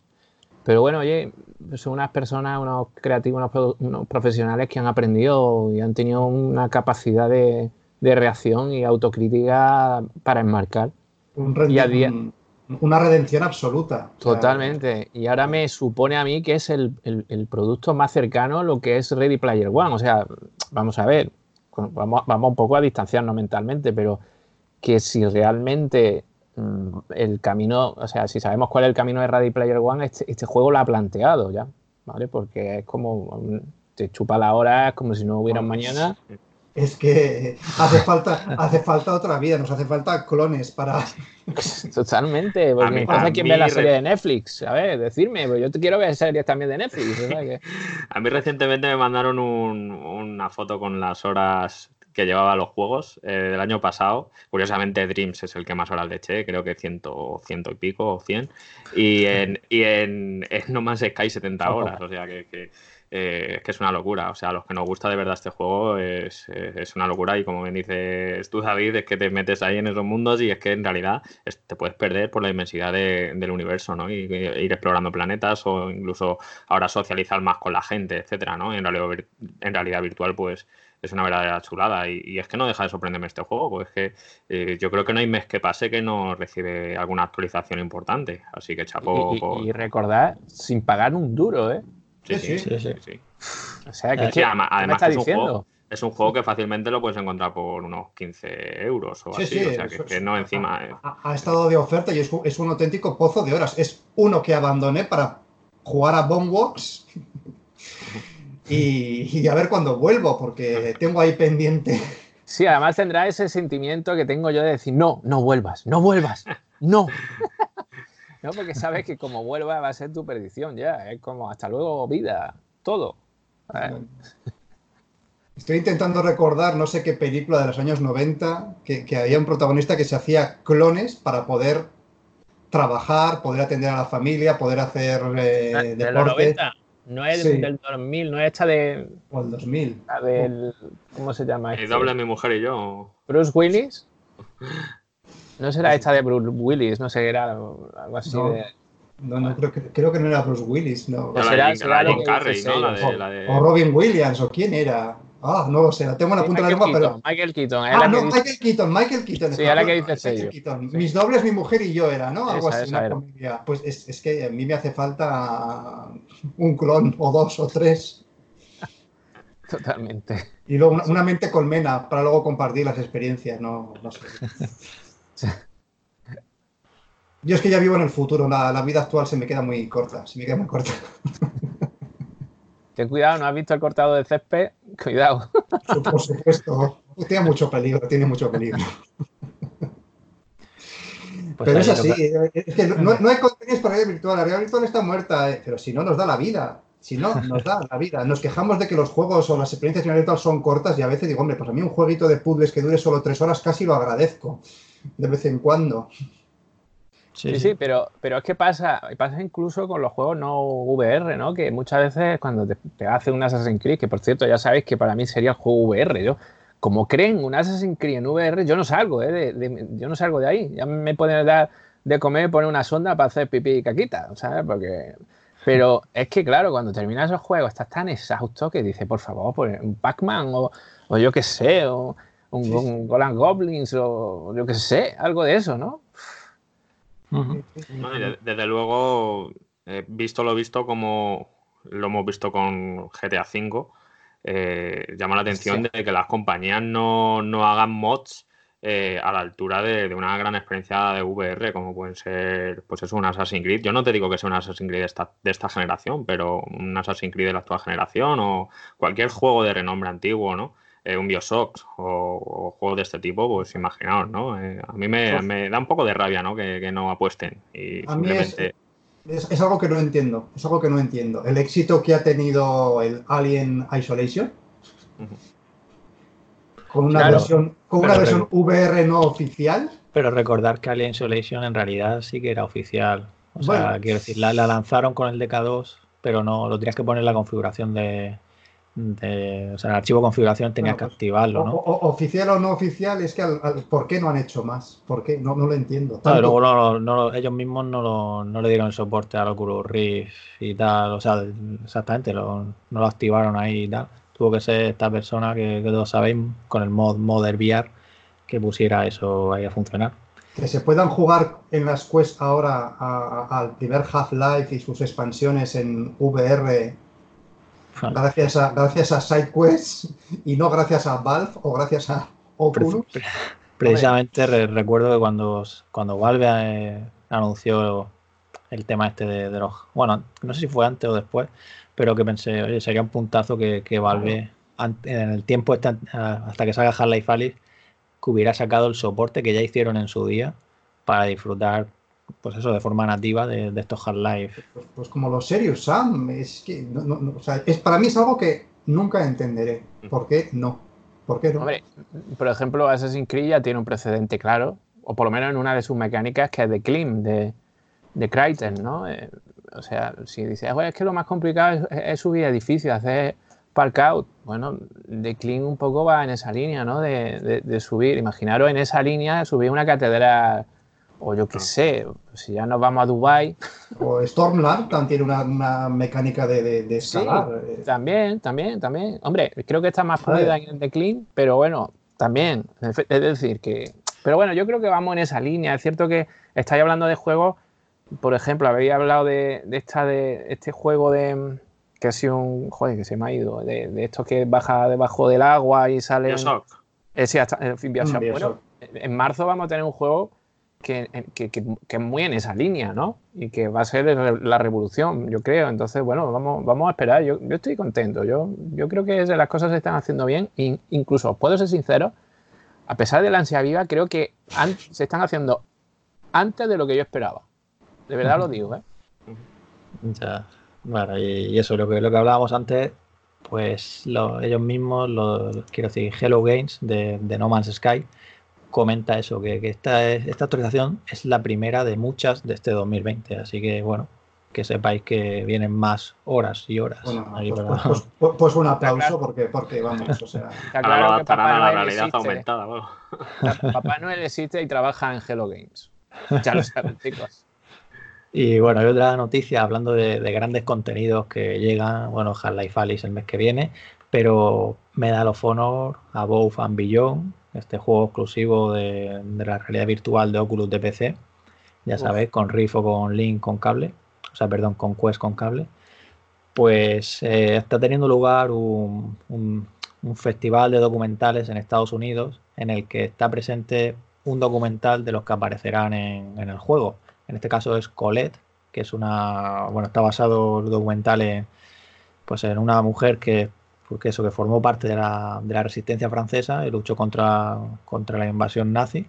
pero bueno, oye, son unas personas, unos creativos, unos, profesionales que han aprendido y han tenido una capacidad de, reacción y autocrítica para enmarcar. Un, y a día, una redención absoluta. Totalmente. Y ahora me supone a mí que es el, producto más cercano a lo que es Ready Player One. O sea, vamos a ver, vamos, vamos un poco a distanciarnos mentalmente, pero que si realmente el camino, o sea, si sabemos cuál es el camino de Ready Player One, este, este, juego lo ha planteado ya, ¿vale? Porque es como, mm, te chupa la hora, es como si no hubiera mañana es que hace falta, hace falta otra vida, nos hace falta clones para. Totalmente, porque entonces quién ve la serie de Netflix, a ver, decirme, pues yo te quiero ver series también de Netflix. A mí recientemente me mandaron una foto con las horas que llevaba los juegos eh, del año pasado. Curiosamente, Dreams es el que más horas le eché, creo que ciento, ciento y pico o cien. Y en, y en, en No Man's Sky 70 horas, o sea que eh, que es una locura. O sea, a los que nos gusta de verdad este juego es, una locura. Y como bien dices tú, David, es que te metes ahí en esos mundos y es que en realidad te puedes perder por la inmensidad del universo, ¿no? Y, ir explorando planetas o incluso ahora socializar más con la gente, etcétera, ¿no? En realidad, en realidad virtual, pues es una verdadera chulada. Y, es que no deja de sorprenderme este juego, pues es que eh, yo creo que no hay mes que pase que no recibe alguna actualización importante. Así que chapo. Y, recordar, sin pagar un duro, ¿eh? Sí, sí, sí. sí, O sea, que, además, es, un juego, es un juego que fácilmente lo puedes encontrar por unos 15 euros o así. o sea, que, no encima. Ha, estado de oferta y es, es, un auténtico pozo de horas. Es uno que abandoné para jugar a Bombworks y, a ver cuándo vuelvo, porque tengo ahí pendiente. Sí, además tendrá ese sentimiento que tengo yo de decir, no, no vuelvas, no vuelvas, no. no, porque sabes que como vuelva va a ser tu perdición ya, es como hasta luego vida, todo. Estoy intentando recordar no sé qué película de los años 90 que, había un protagonista que se hacía clones para poder trabajar, poder atender a la familia, poder hacer eh, deporte. No es del 2000, no es esta de. O el 2000. La del. ¿Cómo se llama? Este? doble mi mujer y yo. Bruce Willis. No será esta de Bruce Willis, no sé, era algo así no, de. No, no, creo que, creo que no era Bruce Willis, no. no será, será la Carrey, ¿no? La de, o Robin Williams, o quién era. Ah, no lo sé, la tengo en la punta de la lengua, pero. Michael Keaton. Ah, no, Michael Keaton, Michael Keaton. Sí, la que dice sello. Mis dobles, mi mujer y yo era, ¿no? Algo así, una familia. Pues es, es, que a mí me hace falta un clon o dos o tres. Totalmente. Y luego una, mente colmena para luego compartir las experiencias, no, no sé. Yo es que ya vivo en el futuro, la, la vida actual se me queda muy corta, se me queda muy corta. Ten cuidado, ¿no has visto el cortado de césped? Cuidado. Por supuesto. Tiene mucho peligro, tiene mucho peligro. Pues pero es así, es que no, hay contenidos para realidad virtual. La realidad virtual está muerta, eh, pero si no nos da la vida. Si no, nos da la vida. Nos quejamos de que los juegos o las experiencias en realidad virtual son cortas y a veces digo, hombre, pues a mí un jueguito de puzzles que dure solo tres horas casi lo agradezco de vez en cuando. Sí, sí, pero, pero es que pasa, pasa incluso con los juegos no VR, ¿no? Que muchas veces cuando te, hace un Assassin's Creed, que por cierto ya sabéis que para mí sería el juego VR, yo, como creen un Assassin's Creed en VR, yo no salgo, ¿eh? De, yo no salgo de ahí. Ya me pueden dar de comer, poner una sonda para hacer pipí y caquita, ¿sabes? Porque... Pero es que, claro, cuando terminas esos juegos estás tan exhausto que dices, por favor, pues un Pac-Man o, o, yo qué sé, o un, un Golan Goblins o yo qué sé, algo de eso, ¿no? Desde, luego, eh, visto lo visto como lo hemos visto con GTA V, eh, llama la atención de que las compañías no, hagan mods eh, a la altura de, una gran experiencia de VR, como pueden ser, pues es un Assassin's Creed. Yo no te digo que sea un Assassin's Creed de esta, de esta generación, pero un Assassin's Creed de la actual generación o cualquier juego de renombre antiguo, ¿no? Eh, un Bioshock o, juegos de este tipo, pues imaginaos, ¿no? Eh, a mí me, da un poco de rabia, ¿no? Que, no apuesten. Y a simplemente... es, algo que no entiendo, es algo que no entiendo. El éxito que ha tenido el Alien Isolation, con una versión, con una versión VR no oficial. Pero recordar que Alien Isolation en realidad sí que era oficial. O sea, quiero decir, la, la lanzaron con el DK2, pero no, lo tenías que poner en la configuración de, o sea, el archivo configuración tenía que activarlo, ¿no? oficial o no oficial, es que ¿por qué no han hecho más? ¿Por qué? No, lo entiendo. luego ellos mismos no, le dieron soporte al Oculus Rift y tal, o sea, exactamente, no lo activaron ahí y tal. Tuvo que ser esta persona que, todos sabéis con el mod Modern VR que pusiera eso ahí a funcionar. Que se puedan jugar en las Quest ahora al primer Half-Life y sus expansiones en VR Gracias a, gracias a SideQuest y no gracias a Valve o gracias a Oculus. Precisamente recuerdo que cuando, cuando Valve eh, anunció el tema este de, los... Bueno, no sé si fue antes o después, pero que pensé, oye, sería un puntazo que, Valve en el tiempo este, hasta que salga Half-Life Alice que hubiera sacado el soporte que ya hicieron en su día para disfrutar pues eso, de forma nativa de, estos Hard Life. Pues, pues, como los serios Sam, es que, no, o sea, es, para mí es algo que nunca entenderé. ¿Por qué no? ¿Por qué no? Hombre, por ejemplo, Assassin's Creed ya tiene un precedente claro, o por lo menos en una de sus mecánicas que es de Klim, de, de Crichton, ¿no? Eh, o sea, si dices, es que lo más complicado es, subir edificios, hacer park out, bueno, de Klim un poco va en esa línea, ¿no? De, de, de subir, imaginaros en esa línea subir una catedral O yo qué sé, si ya nos vamos a Dubai O Stormland también tiene una, mecánica de, de, escalar. Eh. también, también, también. Hombre, creo que está más pulida en The Clean, pero bueno, también. Es decir, que. Pero bueno, yo creo que vamos en esa línea. Es cierto que estáis hablando de juegos. Por ejemplo, habéis hablado de, esta de este juego de que ha sido un. Joder, que se me ha ido. De, de esto que baja debajo del agua y sale. Bioshock. Eh, sí, hasta, en fin, Bioshock. Bueno, en marzo vamos a tener un juego que, es muy en esa línea, ¿no? Y que va a ser la revolución, yo creo. Entonces, bueno, vamos, vamos a esperar. Yo, yo estoy contento. Yo, yo creo que las cosas se están haciendo bien. E incluso, puedo ser sincero, a pesar de la ansia viva, creo que se están haciendo antes de lo que yo esperaba. De verdad lo digo, ¿eh? Ya, bueno, y, eso, lo que, lo que hablábamos antes, pues ellos mismos, los, quiero decir, Hello Games de No Man's Sky, comenta eso, que, esta, esta actualización es la primera de muchas de este 2020. Así que, bueno, que sepáis que vienen más horas y horas. Pues, pues, pues, pues, un aplauso porque, porque vamos, o sea... Claro que Papá la realidad aumentada. Papá Noel existe y trabaja en Hello Games. Ya lo saben, chicos. Y bueno, hay otra noticia hablando de, grandes contenidos que llegan, bueno, Half-Life Alice el mes que viene, pero Medal of Honor, Above and Beyond, este juego exclusivo de, la realidad virtual de Oculus de PC, ya sabéis, con Rift o con Link con cable, o sea, perdón, con Quest con cable, pues eh, está teniendo lugar un, festival de documentales en Estados Unidos en el que está presente un documental de los que aparecerán en, el juego. En este caso es Colette, que es una, bueno, está basado el documental en, pues en una mujer que porque eso que formó parte de la, de la resistencia francesa y luchó contra, contra la invasión nazi.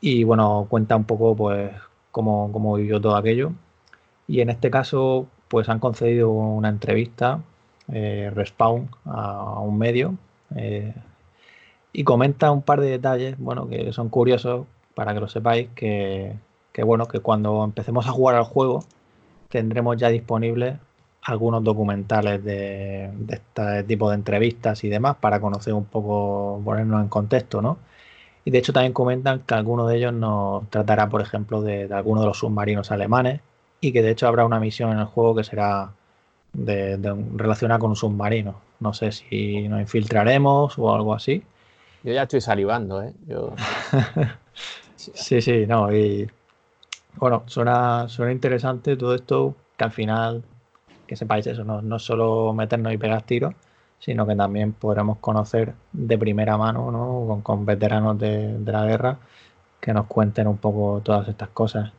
Y bueno, cuenta un poco pues cómo, cómo vivió todo aquello. Y en este caso, pues han concedido una entrevista, eh, Respawn, a, un medio, eh, y comenta un par de detalles, bueno, que son curiosos para que lo sepáis, que, que bueno, que cuando empecemos a jugar al juego, tendremos ya disponible algunos documentales de, este tipo de entrevistas y demás para conocer un poco, ponernos en contexto, ¿no? Y de hecho también comentan que alguno de ellos nos tratará, por ejemplo, de, de alguno de los submarinos alemanes y que de hecho habrá una misión en el juego que será de, relacionada con un submarino. No sé si nos infiltraremos o algo así. Yo ya estoy salivando, ¿eh? sí, sí, no. Y bueno, suena, suena interesante todo esto que al final que sepáis eso, no, no solo meternos y pegar tiros, sino que también podremos conocer de primera mano ¿no? con, veteranos de, la guerra que nos cuenten un poco todas estas cosas.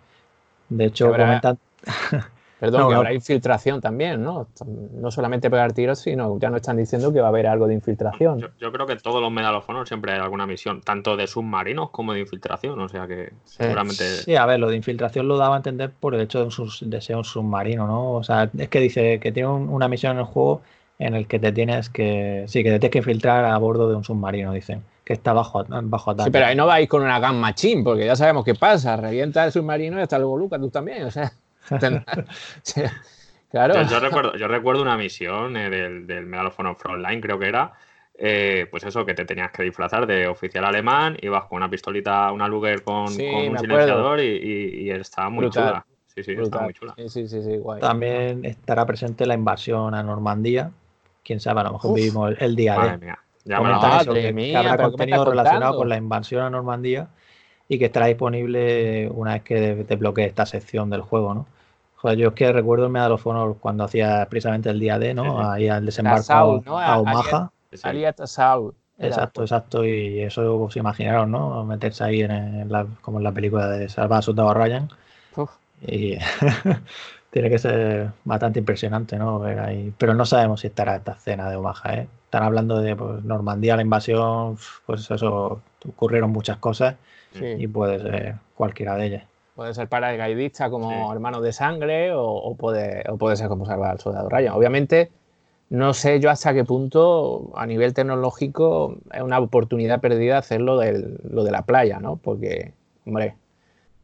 De hecho, comentan... Perdón, que habrá infiltración también, ¿no? No solamente pegar tiros, sino ya nos están diciendo que va a haber algo de infiltración. Yo, creo que todos los medalofonos siempre hay alguna misión, tanto de submarinos como de infiltración, o sea que seguramente... sí, a ver, lo de infiltración lo daba a entender por el hecho de, un, de ser un submarino, ¿no? O sea, es que dice que tiene una misión en el juego en el que te tienes que... Sí, que te tienes que infiltrar a bordo de un submarino, dicen que está bajo, bajo ataque. Sí, pero ahí no vais con una gamma machine, porque ya sabemos qué pasa, revienta el submarino y hasta luego Lucas, tú también, o sea... claro. Yo, recuerdo, yo recuerdo una misión eh, del, del Medal of Honor Frontline, creo que era, eh, pues eso, que te tenías que disfrazar de oficial alemán, ibas con una pistolita, una Luger con, un silenciador y, y, estaba muy chula. Sí, sí, estaba muy chula. Sí, sí, sí, guay. También estará presente la invasión a Normandía. Quién sabe, a lo mejor vivimos el, día de. Ya me que, habrá contenido relacionado con la invasión a Normandía y que estará disponible una vez que desbloquee esta sección del juego, ¿no? Joder, yo es que recuerdo el Medal of Honor cuando hacía precisamente el día D, ¿no? Ahí al desembarco a, Omaha. Salía Saul. Exacto, exacto. Y eso os imaginaron, ¿no? Meterse ahí en, la, como en la película de Salva a Soldado Ryan. Y tiene que ser bastante impresionante, ¿no? Ver ahí. Pero no sabemos si estará esta escena de Omaha, ¿eh? Están hablando de pues, Normandía, la invasión, pues eso, ocurrieron muchas cosas y puede ser cualquiera de ellas. Puede ser paracaidista como hermano de sangre o, puede, o puede ser como salvar al soldado Ryan. Obviamente, no sé yo hasta qué punto a nivel tecnológico es una oportunidad perdida hacerlo de lo de la playa, ¿no? Porque, hombre,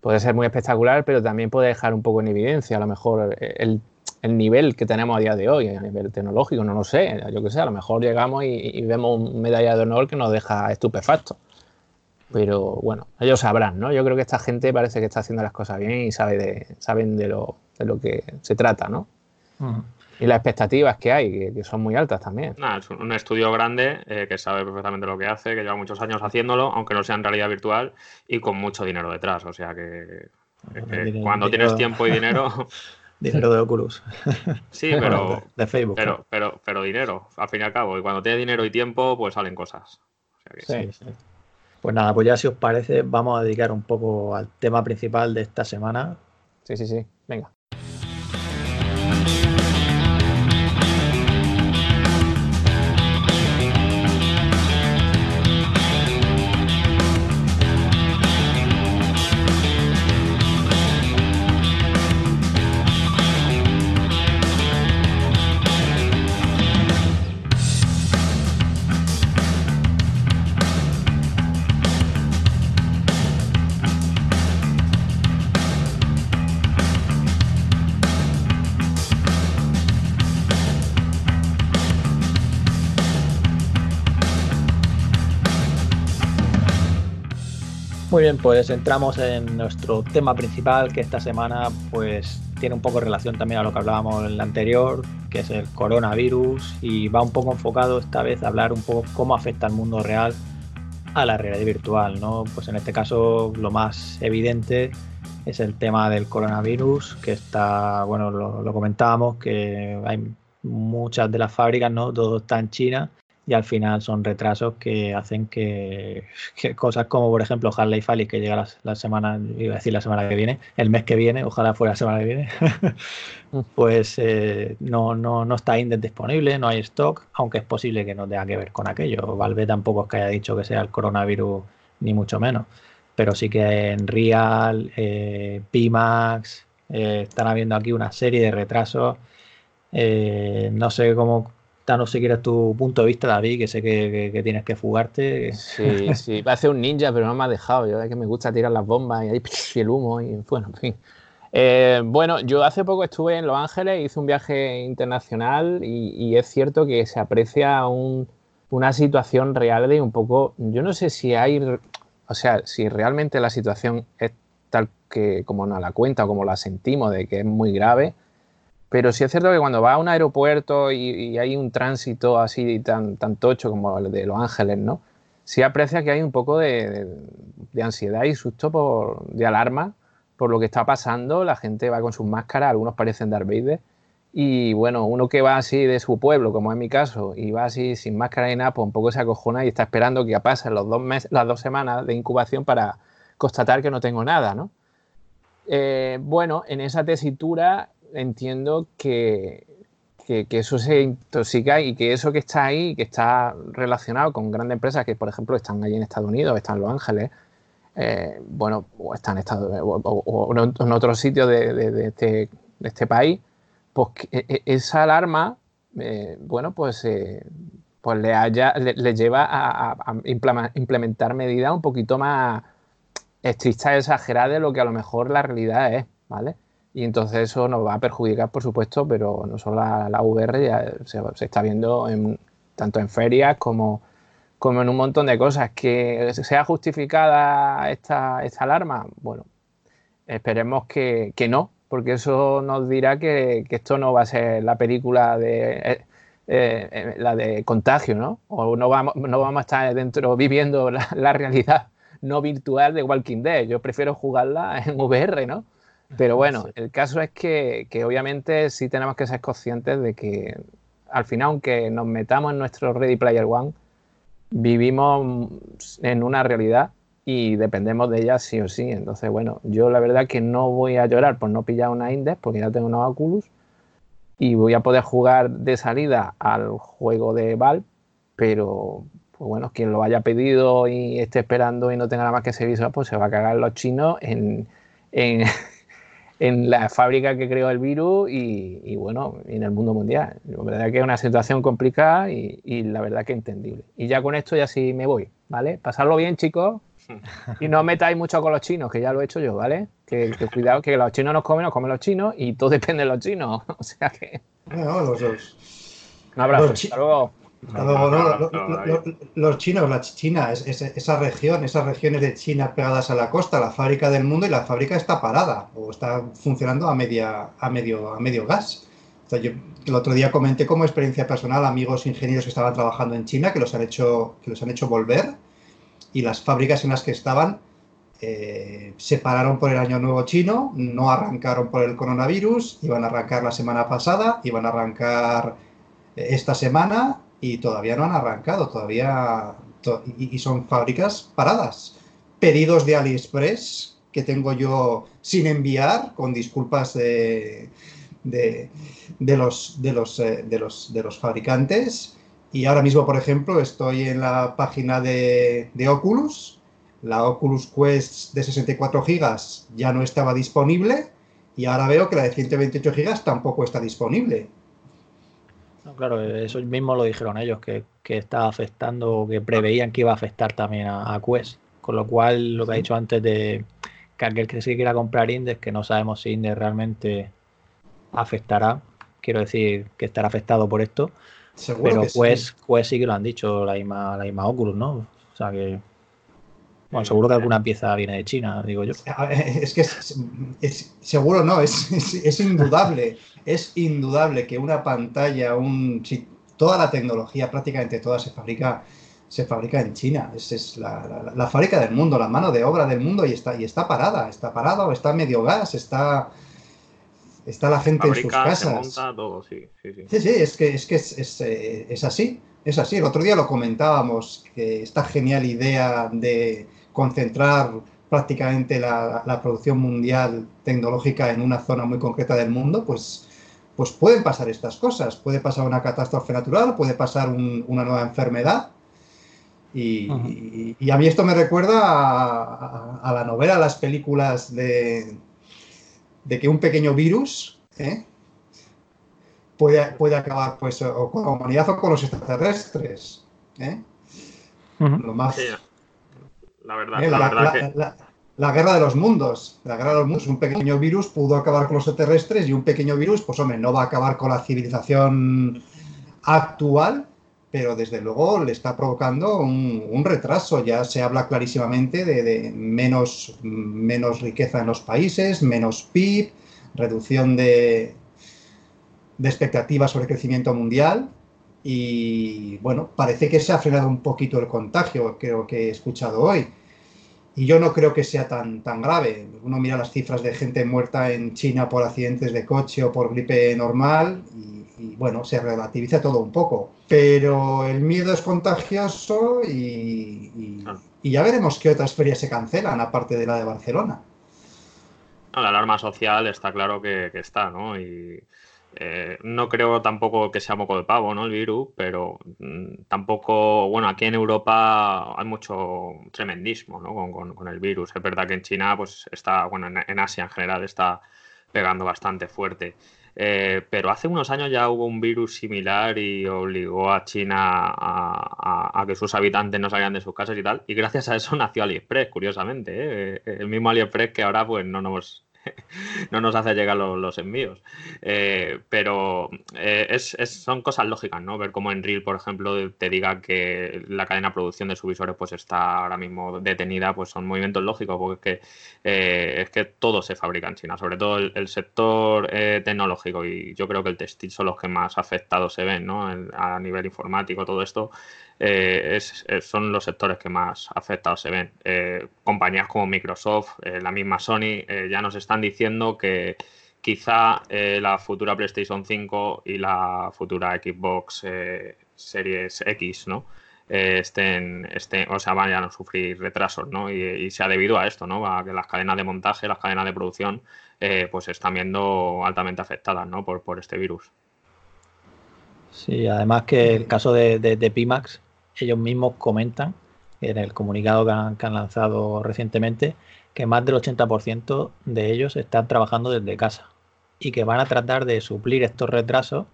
puede ser muy espectacular, pero también puede dejar un poco en evidencia a lo mejor el, nivel que tenemos a día de hoy, a nivel tecnológico, no lo sé, yo qué sé, a lo mejor llegamos y, y vemos un medalla de honor que nos deja estupefactos. Pero bueno, ellos sabrán, ¿no? Yo creo que esta gente parece que está haciendo las cosas bien y sabe de, saben de lo, de lo que se trata, ¿no? Y las expectativas que hay, que, son muy altas también. es un estudio grande eh, que sabe perfectamente lo que hace, que lleva muchos años haciéndolo, aunque no sea en realidad virtual, y con mucho dinero detrás. O sea que, cuando tienes tiempo y dinero. dinero de Oculus. Sí, pero. de Facebook. Pero, pero, pero dinero, al fin y al cabo. Y cuando tienes dinero y tiempo, pues salen cosas. sí, sí. Pues nada, pues ya si os parece, vamos a dedicar un poco al tema principal de esta semana. Sí, sí, sí. Venga. Bien, pues entramos en nuestro tema principal que esta semana pues tiene un poco relación también a lo que hablábamos en el anterior, que es el coronavirus y va un poco enfocado esta vez a hablar un poco cómo afecta al mundo real a la realidad virtual, ¿no? Pues en este caso lo más evidente es el tema del coronavirus, que está, bueno, lo, comentábamos, que hay muchas de las fábricas, ¿no? Todo en China y al final son retrasos que hacen que, cosas como por ejemplo Harley Fally que llega la, semana, iba a decir la semana que viene, el mes que viene, ojalá fuera la semana que viene, mm. pues eh, no, no, no está Index disponible, no hay stock, aunque es posible que no tenga que ver con aquello. Valve tampoco es que haya dicho que sea el coronavirus, ni mucho menos. Pero sí que en Real, eh, Pimax, eh, están habiendo aquí una serie de retrasos. Eh, no sé cómo no sé quieres tu punto de vista, David, que sé que, tienes que fugarte. Sí, sí, va a ser un ninja, pero no me ha dejado. Yo es que me gusta tirar las bombas y ahí el humo y bueno, en fin. Eh, bueno, yo hace poco estuve en Los Ángeles, hice un viaje internacional y, es cierto que se aprecia una situación real de un poco, yo no sé si hay, o sea, si realmente la situación es tal que como nos la cuenta o como la sentimos, de que es muy grave, pero sí es cierto que cuando vas a un aeropuerto y, hay un tránsito así tan, tan tocho como el de Los Ángeles, ¿no? Sí aprecia que hay un poco de, ansiedad y susto, por, de alarma por lo que está pasando. La gente va con sus máscaras, algunos parecen Darth Vader. Y bueno, uno que va así de su pueblo, como es mi caso, y va así sin máscara ni nada, pues un poco se acojona y está esperando que pasen los dos meses, las dos semanas de incubación para constatar que no tengo nada, ¿no? Eh, bueno, en esa tesitura entiendo que, eso se intoxica y que eso que está ahí, que está relacionado con grandes empresas que, por ejemplo, están allí en Estados Unidos, están en Los Ángeles, eh, bueno, o están en, Estados, o, en otros sitios de, este, este, país, pues e, e, esa alarma, eh, bueno, pues, eh, pues le, haya, le, lleva a, implementar medidas un poquito más estrictas, exageradas de lo que a lo mejor la realidad es, ¿vale? Y entonces eso nos va a perjudicar, por supuesto, pero no solo la, VR, ya se, está viendo en, tanto en ferias como, como en un montón de cosas. ¿Que sea justificada esta, esta alarma? Bueno, esperemos que, no, porque eso nos dirá que, esto no va a ser la película de... Eh, eh, la de contagio, ¿no? O no vamos, no vamos a estar dentro viviendo la, la realidad no virtual de Walking Dead. Yo prefiero jugarla en VR, ¿no? Pero bueno, el caso es que, obviamente sí tenemos que ser conscientes de que al final, aunque nos metamos en nuestro Ready Player One, vivimos en una realidad y dependemos de ella sí o sí. Entonces, bueno, yo la verdad que no voy a llorar por no pillar una Index porque ya tengo unos Oculus y voy a poder jugar de salida al juego de Valve, pero pues bueno, quien lo haya pedido y esté esperando y no tenga nada más que visor, pues se va a cagar los chinos en, en la fábrica que creó el virus y, bueno, en el mundo mundial. La verdad que es una situación complicada y, la verdad que entendible. Y ya con esto ya sí me voy, ¿vale? Pasarlo bien, chicos. Y no metáis mucho con los chinos, que ya lo he hecho yo, ¿vale? Que, cuidado, que los chinos nos comen, nos comen los chinos y todo depende de los chinos. O sea que. los dos. Un abrazo. Hasta luego. Los chinos, la China, esa región, esas regiones de China pegadas a la costa, la fábrica del mundo y la fábrica está parada o está funcionando a media, a medio, a medio gas. yo el otro día comenté como experiencia personal amigos ingenieros que estaban trabajando en China que los han hecho, que los han hecho volver y las fábricas en las que estaban eh, se pararon por el año nuevo chino, no arrancaron por el coronavirus, iban a arrancar la semana pasada, iban a arrancar esta semana y todavía no han arrancado, todavía y, son fábricas paradas. Pedidos de AliExpress que tengo yo sin enviar, con disculpas de, de, los, de, los, eh, de, los, de los fabricantes. Y ahora mismo, por ejemplo, estoy en la página de, de Oculus. La Oculus Quest de 64 GB ya no estaba disponible y ahora veo que la de 128 GB tampoco está disponible claro, eso mismo lo dijeron ellos, que, que estaba afectando, que preveían que iba a afectar también a, Quest. Con lo cual, lo que ha dicho antes de que aquel que sí quiera comprar Index, que no sabemos si Index realmente afectará, quiero decir que estará afectado por esto. pero Quest, sí. que lo han dicho, la misma, la misma Oculus, ¿no? O sea que. Bueno, seguro que alguna pieza viene de China, digo yo. Es que es, seguro no, es, es, indudable es indudable que una pantalla, un, toda la tecnología, prácticamente toda se fabrica, se fabrica en China. Es, es la, fábrica del mundo, la mano de obra del mundo y está, y está parada, está parada o está medio gas, está, está la gente en sus casas. sí, sí, sí. es que, es, que es, eh, es, así, es así. El otro día lo comentábamos, que esta genial idea de concentrar prácticamente la, la, producción mundial tecnológica en una zona muy concreta del mundo, pues pues pueden pasar estas cosas. Puede pasar una catástrofe natural, puede pasar una nueva enfermedad. Y, a mí esto me recuerda a, la novela, a las películas de, de que un pequeño virus ¿eh? puede, puede, acabar pues, o con la humanidad o con los extraterrestres. ¿eh? Lo más... La verdad, la, verdad que la guerra de los mundos. La guerra de los mundos, un pequeño virus pudo acabar con los extraterrestres y un pequeño virus, pues hombre, no va a acabar con la civilización actual, pero desde luego le está provocando un, retraso. Ya se habla clarísimamente de, menos, menos riqueza en los países, menos PIB, reducción de, de expectativas sobre crecimiento mundial. Y bueno, parece que se ha frenado un poquito el contagio, creo que he escuchado hoy. Y yo no creo que sea tan, tan grave. Uno mira las cifras de gente muerta en China por accidentes de coche o por gripe normal y, bueno, se relativiza todo un poco. Pero el miedo es contagioso y, ya veremos qué otras ferias se cancelan aparte de la de Barcelona. la alarma social está claro que, está, ¿no? Y eh, no creo tampoco que sea moco de pavo, ¿no? El virus, pero mm, tampoco, bueno, aquí en Europa hay mucho tremendismo, ¿no? Con, el virus. Es verdad que en China, pues está, bueno, en, Asia en general está pegando bastante fuerte. Eh, pero hace unos años ya hubo un virus similar y obligó a China a, que sus habitantes no salieran de sus casas y tal. Y gracias a eso nació AliExpress, curiosamente. ¿eh? El mismo AliExpress que ahora pues no nos no nos hace llegar los, envíos. Eh, pero eh, es, son cosas lógicas, ¿no? Ver cómo en Reel, por ejemplo, te diga que la cadena de producción de sus visores pues está ahora mismo detenida, pues son movimientos lógicos, porque es que, eh, es que todo se fabrica en China, sobre todo el, sector tecnológico, y yo creo que el textil son los que más afectados se ven, ¿no? a nivel informático, todo esto. Eh, son los sectores que más afectados se ven. Compañías como Microsoft, la misma Sony, ya nos están diciendo que quizá la futura PlayStation 5 y la futura Xbox Series X, ¿no? estén, estén, o sea, vayan a sufrir retrasos, ¿no? Y, se ha debido a esto, ¿no? A que las cadenas de montaje, las cadenas de producción, pues están viendo altamente afectadas, ¿no? Por, por este virus. Sí, además que el caso de, de Pimax, ellos mismos comentan en el comunicado que han, lanzado recientemente que más del 80% de ellos están trabajando desde casa y que van a tratar de suplir estos retrasos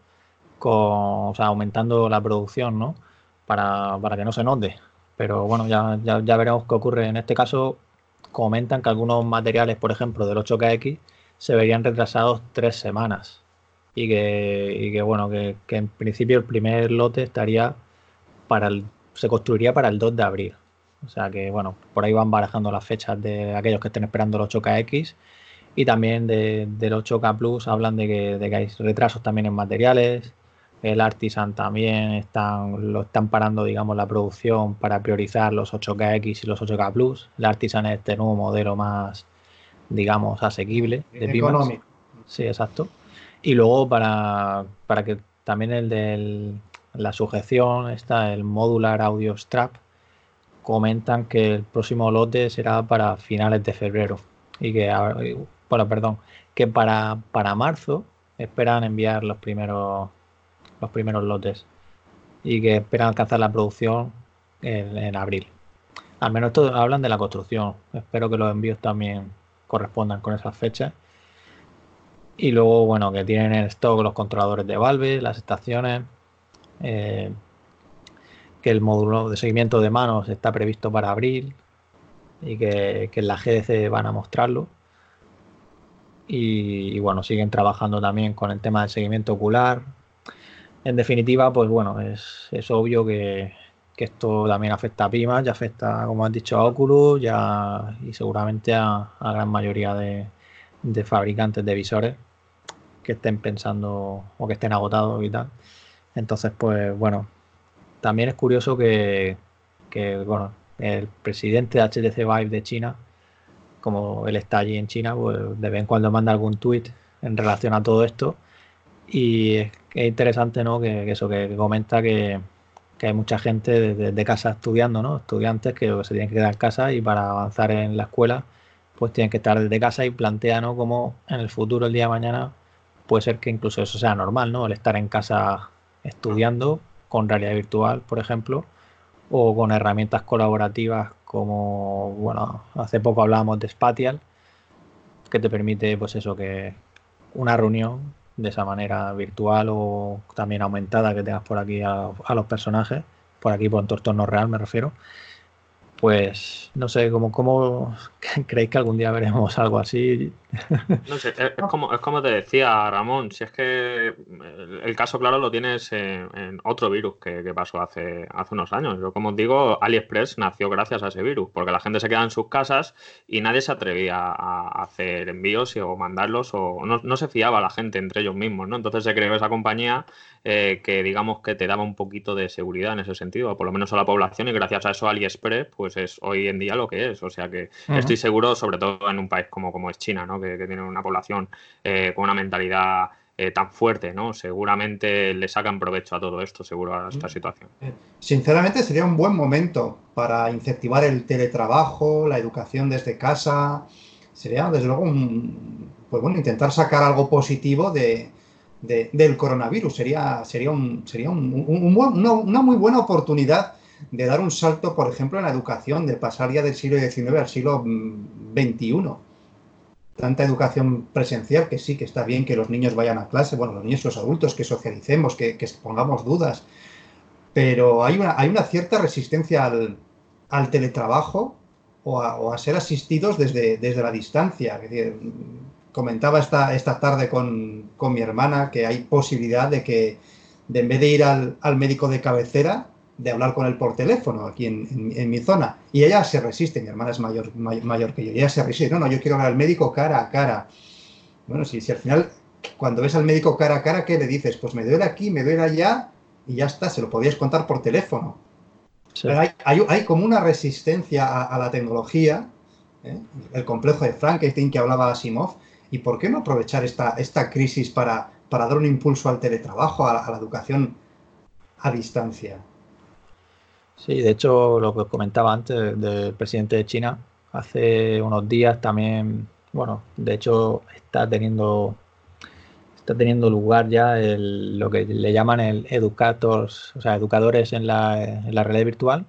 con, aumentando la producción, ¿no? Para, que no se note. Pero bueno, ya, ya, veremos qué ocurre. En este caso, comentan que algunos materiales, por ejemplo, del 8KX, se verían retrasados tres semanas. Y que, que bueno, que, que en principio el primer lote estaría para el, se construiría para el 2 de abril. O sea que, bueno, por ahí van barajando las fechas de aquellos que estén esperando el 8KX. Y también del 8K Plus hablan de que, de que hay retrasos también en materiales. El Artisan también están, lo están parando, digamos, la producción para priorizar los 8KX y los 8K Plus. El Artisan es este nuevo modelo más, digamos, asequible de Económico. Sí, exacto. Y luego para, para que también el de la sujeción está el modular audio strap comentan que el próximo lote será para finales de febrero y que, bueno, perdón, que para, para marzo esperan enviar los primeros los primeros lotes y que esperan alcanzar la producción en, abril. Al menos esto hablan de la construcción. Espero que los envíos también correspondan con esas fechas. Y luego, bueno, que tienen en stock los controladores de Valve, las estaciones, eh, que el módulo de seguimiento de manos está previsto para abril y que, en la GDC van a mostrarlo. Y, bueno, siguen trabajando también con el tema del seguimiento ocular. En definitiva, pues bueno, es, obvio que, esto también afecta a Pima, ya afecta, como has dicho, a Oculus ya, y seguramente a, la gran mayoría de, de fabricantes de visores que estén pensando o que estén agotados y tal. Entonces, pues bueno, también es curioso que, bueno, el presidente de HTC Vive de China, como él está allí en China, pues de vez en cuando manda algún tweet en relación a todo esto. Y es, interesante, ¿no? Que, eso, que, comenta que, hay mucha gente desde casa estudiando, ¿no? Estudiantes que se tienen que quedar en casa y para avanzar en la escuela, pues tienen que estar desde casa y plantea, ¿no? Como en el futuro, el día de mañana, puede ser que incluso eso sea normal, ¿no? El estar en casa estudiando con realidad virtual, por ejemplo, o con herramientas colaborativas como, bueno, hace poco hablábamos de Spatial, que te permite, pues eso, que una reunión de esa manera virtual o también aumentada que tengas por aquí a, los personajes, por aquí por tu entorno real me refiero, pues no sé, ¿cómo, cómo creéis que algún día veremos algo así? No sé, es, como, es como te decía Ramón, si es que el, caso claro lo tienes en, otro virus que, pasó hace, hace unos años. Yo como os digo, AliExpress nació gracias a ese virus, porque la gente se queda en sus casas y nadie se atrevía a hacer envíos o mandarlos o no, no se fiaba la gente entre ellos mismos, ¿no? Entonces se creó esa compañía eh, que digamos que te daba un poquito de seguridad en ese sentido, por lo menos a la población, y gracias a eso AliExpress, pues es hoy en día lo que es. O sea que estoy seguro, sobre todo en un país como, como es China, ¿no? Que, tiene una población eh, con una mentalidad eh, tan fuerte, ¿no? Seguramente le sacan provecho a todo esto, seguro, a esta situación. Sinceramente sería un buen momento para incentivar el teletrabajo, la educación desde casa. Sería, desde luego, pues bueno, intentar sacar algo positivo de, del coronavirus. Sería, sería, un, sería un, una, muy buena oportunidad de dar un salto, por ejemplo, en la educación, de pasar ya del siglo XIX al siglo XXI. Tanta educación presencial que sí, que está bien que los niños vayan a clase, bueno, los niños los adultos, que socialicemos, que, que pongamos dudas, pero hay una, hay una cierta resistencia al, al teletrabajo o a, ser asistidos desde, desde la distancia. Es decir, comentaba esta, esta tarde con, mi hermana que hay posibilidad de que de en vez de ir al, médico de cabecera, de hablar con él por teléfono aquí en, mi zona. Y ella se resiste, mi hermana es mayor, mayor, que yo, y ella se resiste. No, no, yo quiero ver al médico cara a cara. Bueno, si, si al final, cuando ves al médico cara a cara, ¿qué le dices? Pues me duele aquí, me duele allá, y ya está, se lo podías contar por teléfono. Pero hay, hay, como una resistencia a, la tecnología, ¿eh? el complejo de Frankenstein que hablaba Asimov, ¿Y por qué no aprovechar esta, esta crisis para, para dar un impulso al teletrabajo, a la, educación a distancia? Sí, de hecho, lo que comentaba antes del presidente de China, hace unos días también, bueno, de hecho está teniendo está teniendo lugar ya lo que le llaman el educators, o sea, educadores en la, en la realidad virtual,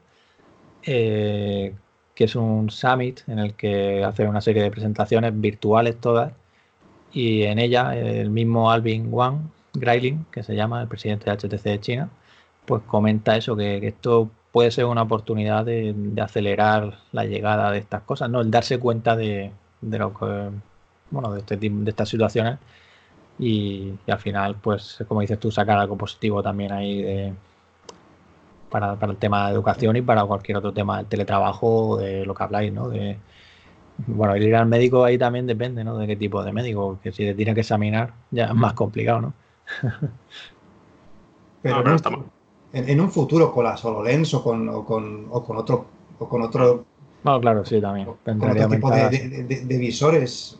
eh, que es un summit en el que hace una serie de presentaciones virtuales todas y en ella el mismo Alvin Wang Grayling, que se llama el presidente de HTC de China, pues comenta eso, que, esto puede ser una oportunidad de, acelerar la llegada de estas cosas, ¿no? El darse cuenta de, lo que, bueno, de, este, de estas situaciones y, al final, pues, como dices tú, sacar algo positivo también ahí de, para, el tema de educación y para cualquier otro tema del teletrabajo, de lo que habláis, ¿no? De, bueno, ir al médico ahí también depende, ¿no? De qué tipo de médico, que si te tiene que examinar ya es más complicado, ¿no? Pero no, en, un futuro con la HoloLens o con, o con, o con otro o con otro no, claro, sí, también. Con otro tipo de, visores.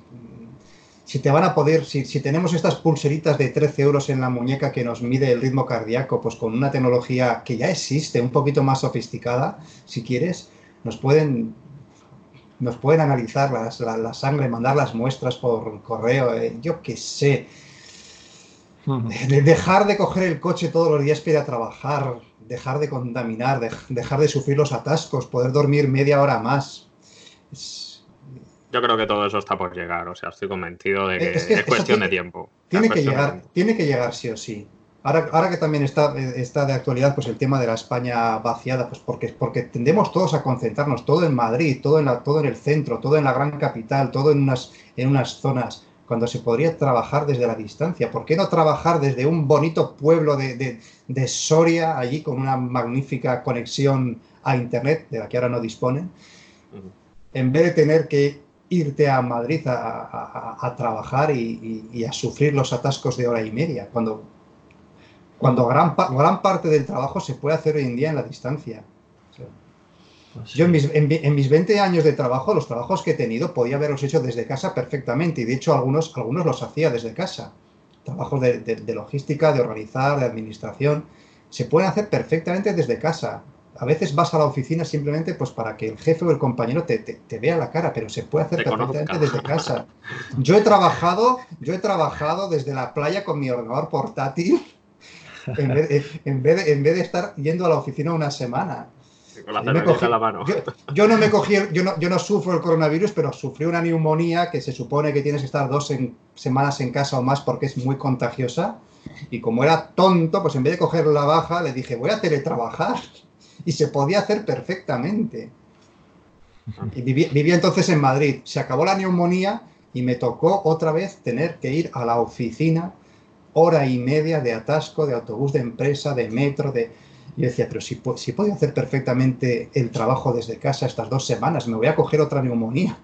Si te van a poder, si, si, tenemos estas pulseritas de 13 euros en la muñeca que nos mide el ritmo cardíaco, pues con una tecnología que ya existe, un poquito más sofisticada, si quieres, nos pueden nos pueden analizar la, sangre, mandar las muestras por correo, eh, yo qué sé. De dejar de coger el coche todos los días para ir a trabajar, dejar de contaminar, dejar de sufrir los atascos, poder dormir media hora más. Yo creo que todo eso está por llegar, o sea, estoy convencido de que es, cuestión de tiempo. Tiene que llegar, tiene que llegar sí o sí. Ahora, ahora que también está, está de actualidad pues el tema de la España vaciada, pues porque, porque tendemos todos a concentrarnos, todo en Madrid, todo en, la, todo en el centro, todo en la gran capital, todo en unas, en unas zonas, cuando se podría trabajar desde la distancia. ¿Por qué no trabajar desde un bonito pueblo de, de, Soria, allí con una magnífica conexión a Internet, de la que ahora no disponen, en vez de tener que irte a Madrid a, trabajar y, y, a sufrir los atascos de hora y media, cuando cuando gran, gran parte del trabajo se puede hacer hoy en día en la distancia. Pues yo en mis, en, mis, 20 años de trabajo, los trabajos que he tenido, podía haberlos hecho desde casa perfectamente y de hecho algunos, algunos los hacía desde casa. Trabajos de, logística, de organizar, de administración, se pueden hacer perfectamente desde casa. A veces vas a la oficina simplemente pues para que el jefe o el compañero te, te, vea la cara, pero se puede hacer perfectamente desde casa. Yo he trabajado, yo he trabajado desde la playa con mi ordenador portátil en vez, de, estar yendo a la oficina una semana. Yo, no me cogí, yo no, yo no sufro el coronavirus, pero sufrí una neumonía que se supone que tienes que estar dos semanas en casa o más porque es muy contagiosa. Y como era tonto, pues en vez de coger la baja, le dije, voy a teletrabajar. Y se podía hacer perfectamente. Y vivía entonces en Madrid. Se acabó la neumonía y me tocó otra vez tener que ir a la oficina hora y media de atasco, de autobús de empresa, de metro, de... Yo decía, pero si, si puedo hacer perfectamente el trabajo desde casa estas dos semanas, me voy a coger otra neumonía.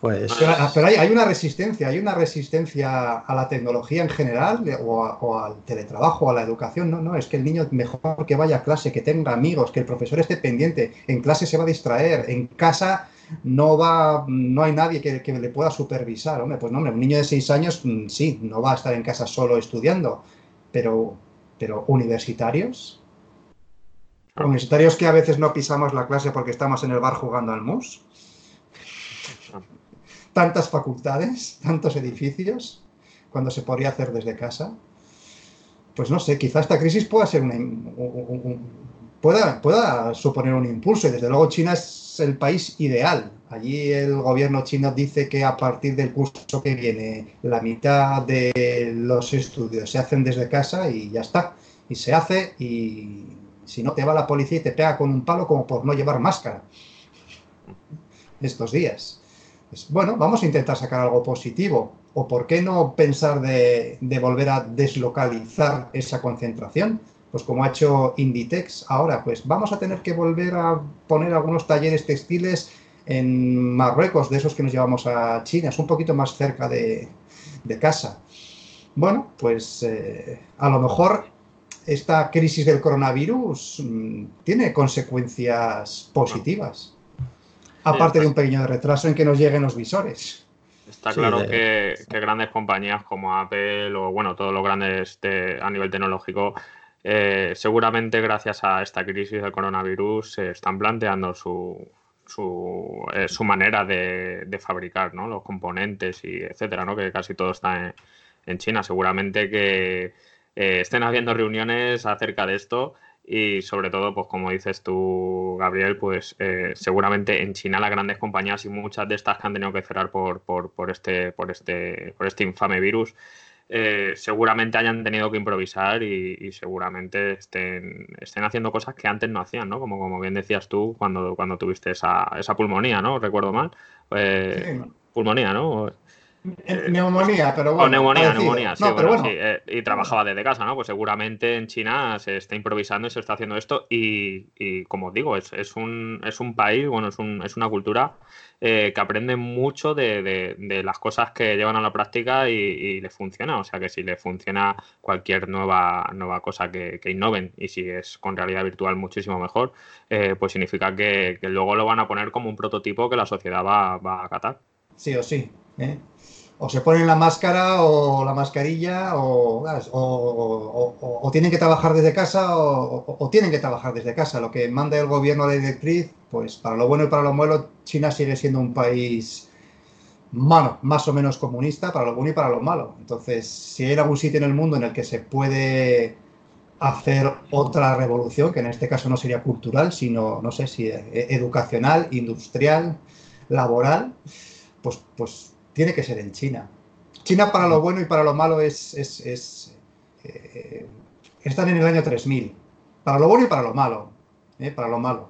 Pues... Pero, hay, una resistencia, hay una resistencia a la tecnología en general o, al teletrabajo, a la educación. No, no, es que el niño mejor que vaya a clase, que tenga amigos, que el profesor esté pendiente. En clase se va a distraer, en casa no va, no hay nadie que, le pueda supervisar. Hombre, pues no, hombre, un niño de seis años mm, sí, no va a estar en casa solo estudiando, pero, pero universitarios. Universitarios que a veces no pisamos la clase porque estamos en el bar jugando al mus. Tantas facultades, tantos edificios, cuando se podría hacer desde casa. Pues no sé, quizá esta crisis pueda ser un, pueda, pueda suponer un impulso. Y desde luego China es el país ideal. Allí el gobierno chino dice que a partir del curso que viene la mitad de los estudios se hacen desde casa y ya está. Y se hace y si no te va la policía y te pega con un palo como por no llevar máscara estos días. Bueno, vamos a intentar sacar algo positivo. ¿O por qué no pensar de volver a deslocalizar esa concentración? pues como ha hecho Inditex ahora, pues vamos a tener que volver a poner algunos talleres textiles en Marruecos, de esos que nos llevamos a China, es un poquito más cerca de, casa. Bueno, pues eh, a lo mejor esta crisis del coronavirus mm, tiene consecuencias positivas, aparte de un pequeño retraso en que nos lleguen los visores. Está claro que, grandes compañías como Apple o bueno, todos los grandes a nivel tecnológico eh, seguramente gracias a esta crisis del coronavirus se están planteando su, su, eh, manera de, fabricar los componentes y etcétera, ¿no? que casi todo está en, China. Seguramente que eh, estén habiendo reuniones acerca de esto y sobre todo, pues como dices tú, Gabriel, pues seguramente en China las grandes compañías y muchas de estas que han tenido que cerrar por, por, por, este, por, este, por este infame virus, eh, seguramente hayan tenido que improvisar y, seguramente estén, estén, haciendo cosas que antes no hacían, ¿no? Como, como bien decías tú cuando, cuando tuviste esa, esa pulmonía, ¿no? Recuerdo mal. Eh, pulmonía, ¿no? Neumonía, pero bueno. O neumonía, neumonía, sí, bueno, sí, eh, y trabajaba desde casa, ¿no? Pues seguramente en China se está improvisando y se está haciendo esto. Y, y como os digo, es, es, un, es un país, bueno, es, un, es una cultura eh, que aprende mucho de, de, las cosas que llevan a la práctica y, y le funciona. O sea que si le funciona cualquier nueva, nueva cosa que, que innoven y si es con realidad virtual muchísimo mejor, eh, pues significa que, que, luego lo van a poner como un prototipo que la sociedad va, va a acatar. Sí o sí. ¿eh? O se ponen la máscara o la mascarilla o, o, tienen que trabajar desde casa o, tienen que trabajar desde casa. Lo que manda el gobierno de directriz, pues para lo bueno y para lo malo, China sigue siendo un país bueno, más o menos comunista para lo bueno y para lo malo. Entonces, si hay algún sitio en el mundo en el que se puede hacer otra revolución, que en este caso no sería cultural, sino, no sé si e, educacional, industrial, laboral, pues, pues tiene que ser en China. China para lo bueno y para lo malo es, es, eh, están en el año 3000. Para lo bueno y para lo malo. ¿eh? Para lo malo.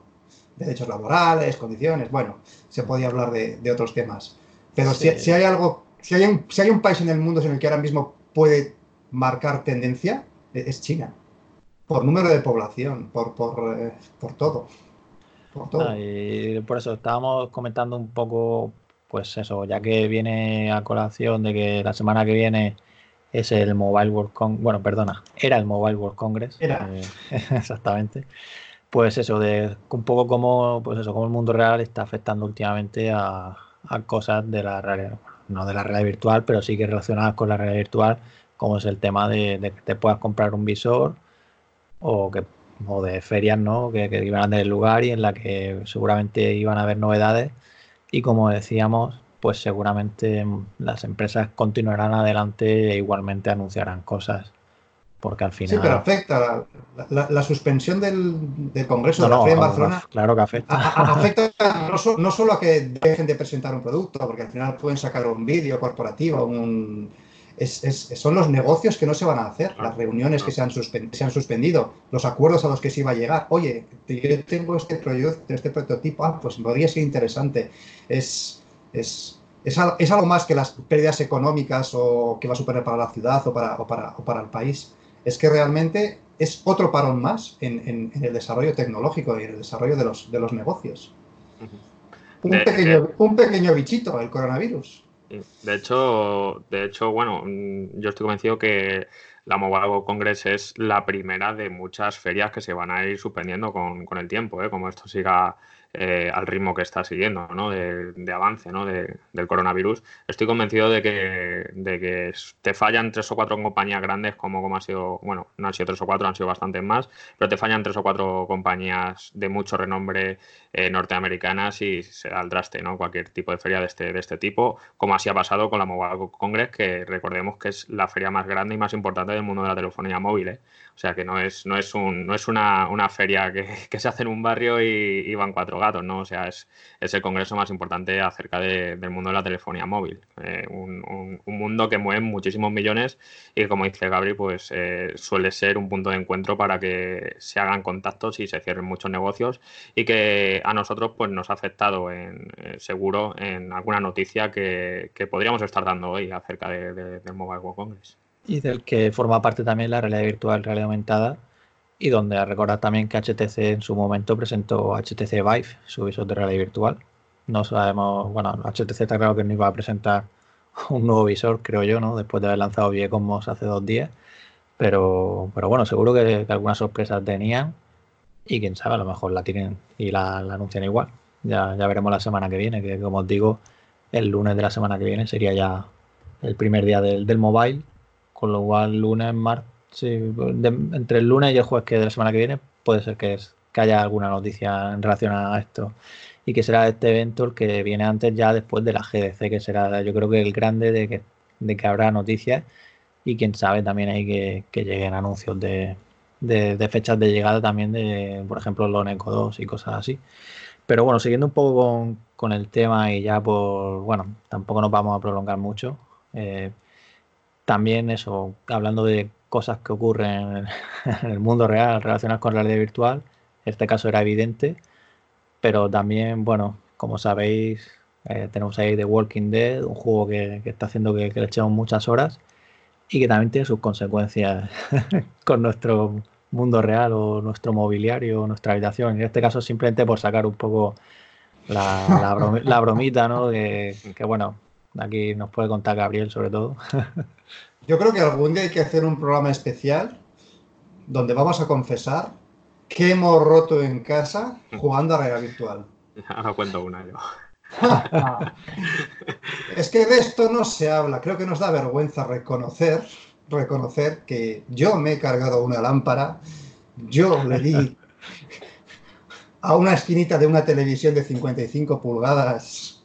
Derechos laborales, condiciones, bueno, se podía hablar de, otros temas. Pero si, hay algo, si hay, un, si hay un país en el mundo en el que ahora mismo puede marcar tendencia, e, es China. Por número de población, por, por, eh, todo. Por todo. Ah, por eso estábamos comentando un poco pues eso, ya que viene a colación de que la semana que viene es el Mobile World Congress, bueno, perdona, era el Mobile World Congress, eh, exactamente, pues eso, de un poco como, pues eso, como el mundo real está afectando últimamente a, cosas de la realidad, no de la realidad virtual, pero sí que relacionadas con la realidad virtual, como es el tema de, que te puedas comprar un visor o que o de ferias, ¿no? Que, que iban a tener lugar y en la que seguramente iban a haber novedades y como decíamos, pues seguramente las empresas continuarán adelante e igualmente anunciarán cosas. Porque al final. Sí, pero afecta. La, suspensión del, del Congreso de la FED en Barcelona. Claro que afecta. afecta no, solo a que dejen de presentar un producto, porque al final pueden sacar un vídeo corporativo, un, son los negocios que no se van a hacer, las reuniones que se han, se han suspendido, los acuerdos a los que se iba a llegar. Oye, yo tengo este proyecto, este prototipo, ah, pues podría ser interesante. Es, es, es, algo más que las pérdidas económicas o que va a suponer para la ciudad o para, o para, o para el país. Es que realmente es otro parón más en, en, el desarrollo tecnológico y en el desarrollo de los, de los negocios. Un pequeño, un pequeño bichito, el coronavirus. De hecho, de hecho, bueno, mm, yo estoy convencido que la Mobile Congress es la primera de muchas ferias que se van a ir suspendiendo con, con el tiempo, ¿eh? como esto siga eh, al ritmo que está siguiendo, ¿no? De, avance, ¿no? De, del coronavirus. Estoy convencido de que, de que te fallan tres o cuatro compañías grandes, como, ha sido, bueno, no han sido tres o cuatro, han sido bastantes más, pero te fallan tres o cuatro compañías de mucho renombre eh, norteamericanas y se da el traste, ¿no? Cualquier tipo de feria de este, de este tipo, como así ha pasado con la Mobile Congress, que recordemos que es la feria más grande y más importante del mundo de la telefonía móvil, ¿eh? O sea que no es, no es, un, no es una, una feria que, que, se hace en un barrio y, van cuatro gatos, ¿no? O sea, es, es el congreso más importante acerca de, del mundo de la telefonía móvil. Eh, un, un, un, mundo que mueve muchísimos millones y como dice Gabri, pues eh, suele ser un punto de encuentro para que se hagan contactos y se cierren muchos negocios y que a nosotros pues nos ha afectado en, eh, seguro en alguna noticia que, que, podríamos estar dando hoy acerca de, del Mobile World Congress y del que forma parte también la realidad virtual, realidad aumentada, y donde recordar también que HTC en su momento presentó HTC Vive, su visor de realidad virtual. No sabemos, bueno, HTC está claro que no iba a presentar un nuevo visor, creo yo, ¿no? Después de haber lanzado Viecomos hace dos días. Pero, pero bueno, seguro que, algunas sorpresas tenían y quién sabe, a lo mejor la tienen y la, anuncian igual. Ya, ya veremos la semana que viene, que como os digo, el lunes de la semana que viene sería ya el primer día del, del mobile con lo cual lunes, martes, entre el lunes y el jueves que de la semana que viene puede ser que, que haya alguna noticia en relación a esto y que será este evento el que viene antes ya después de la GDC, que será yo creo que el grande de que, de que habrá noticias y quién sabe también hay que, que lleguen anuncios de, de, fechas de llegada también de, por ejemplo, los Eco 2 y cosas así. Pero bueno, siguiendo un poco con, con, el tema y ya por, bueno, tampoco nos vamos a prolongar mucho. Eh, también eso, hablando de cosas que ocurren en el mundo real relacionadas con la realidad virtual, este caso era evidente, pero también, bueno, como sabéis, Eh, tenemos ahí The Walking Dead, un juego que, está haciendo que, le echemos muchas horas y que también tiene sus consecuencias con nuestro mundo real o nuestro mobiliario o nuestra habitación. En este caso simplemente por sacar un poco la, bromita, ¿no? Que, que, bueno, aquí nos puede contar Gabriel sobre todo. Yo creo que algún día hay que hacer un programa especial donde vamos a confesar que hemos roto en casa jugando a realidad virtual. Ahora cuento una yo. es que de esto no se habla. Creo que nos da vergüenza reconocer, reconocer que yo me he cargado una lámpara, yo le di a una esquinita de una televisión de 55 pulgadas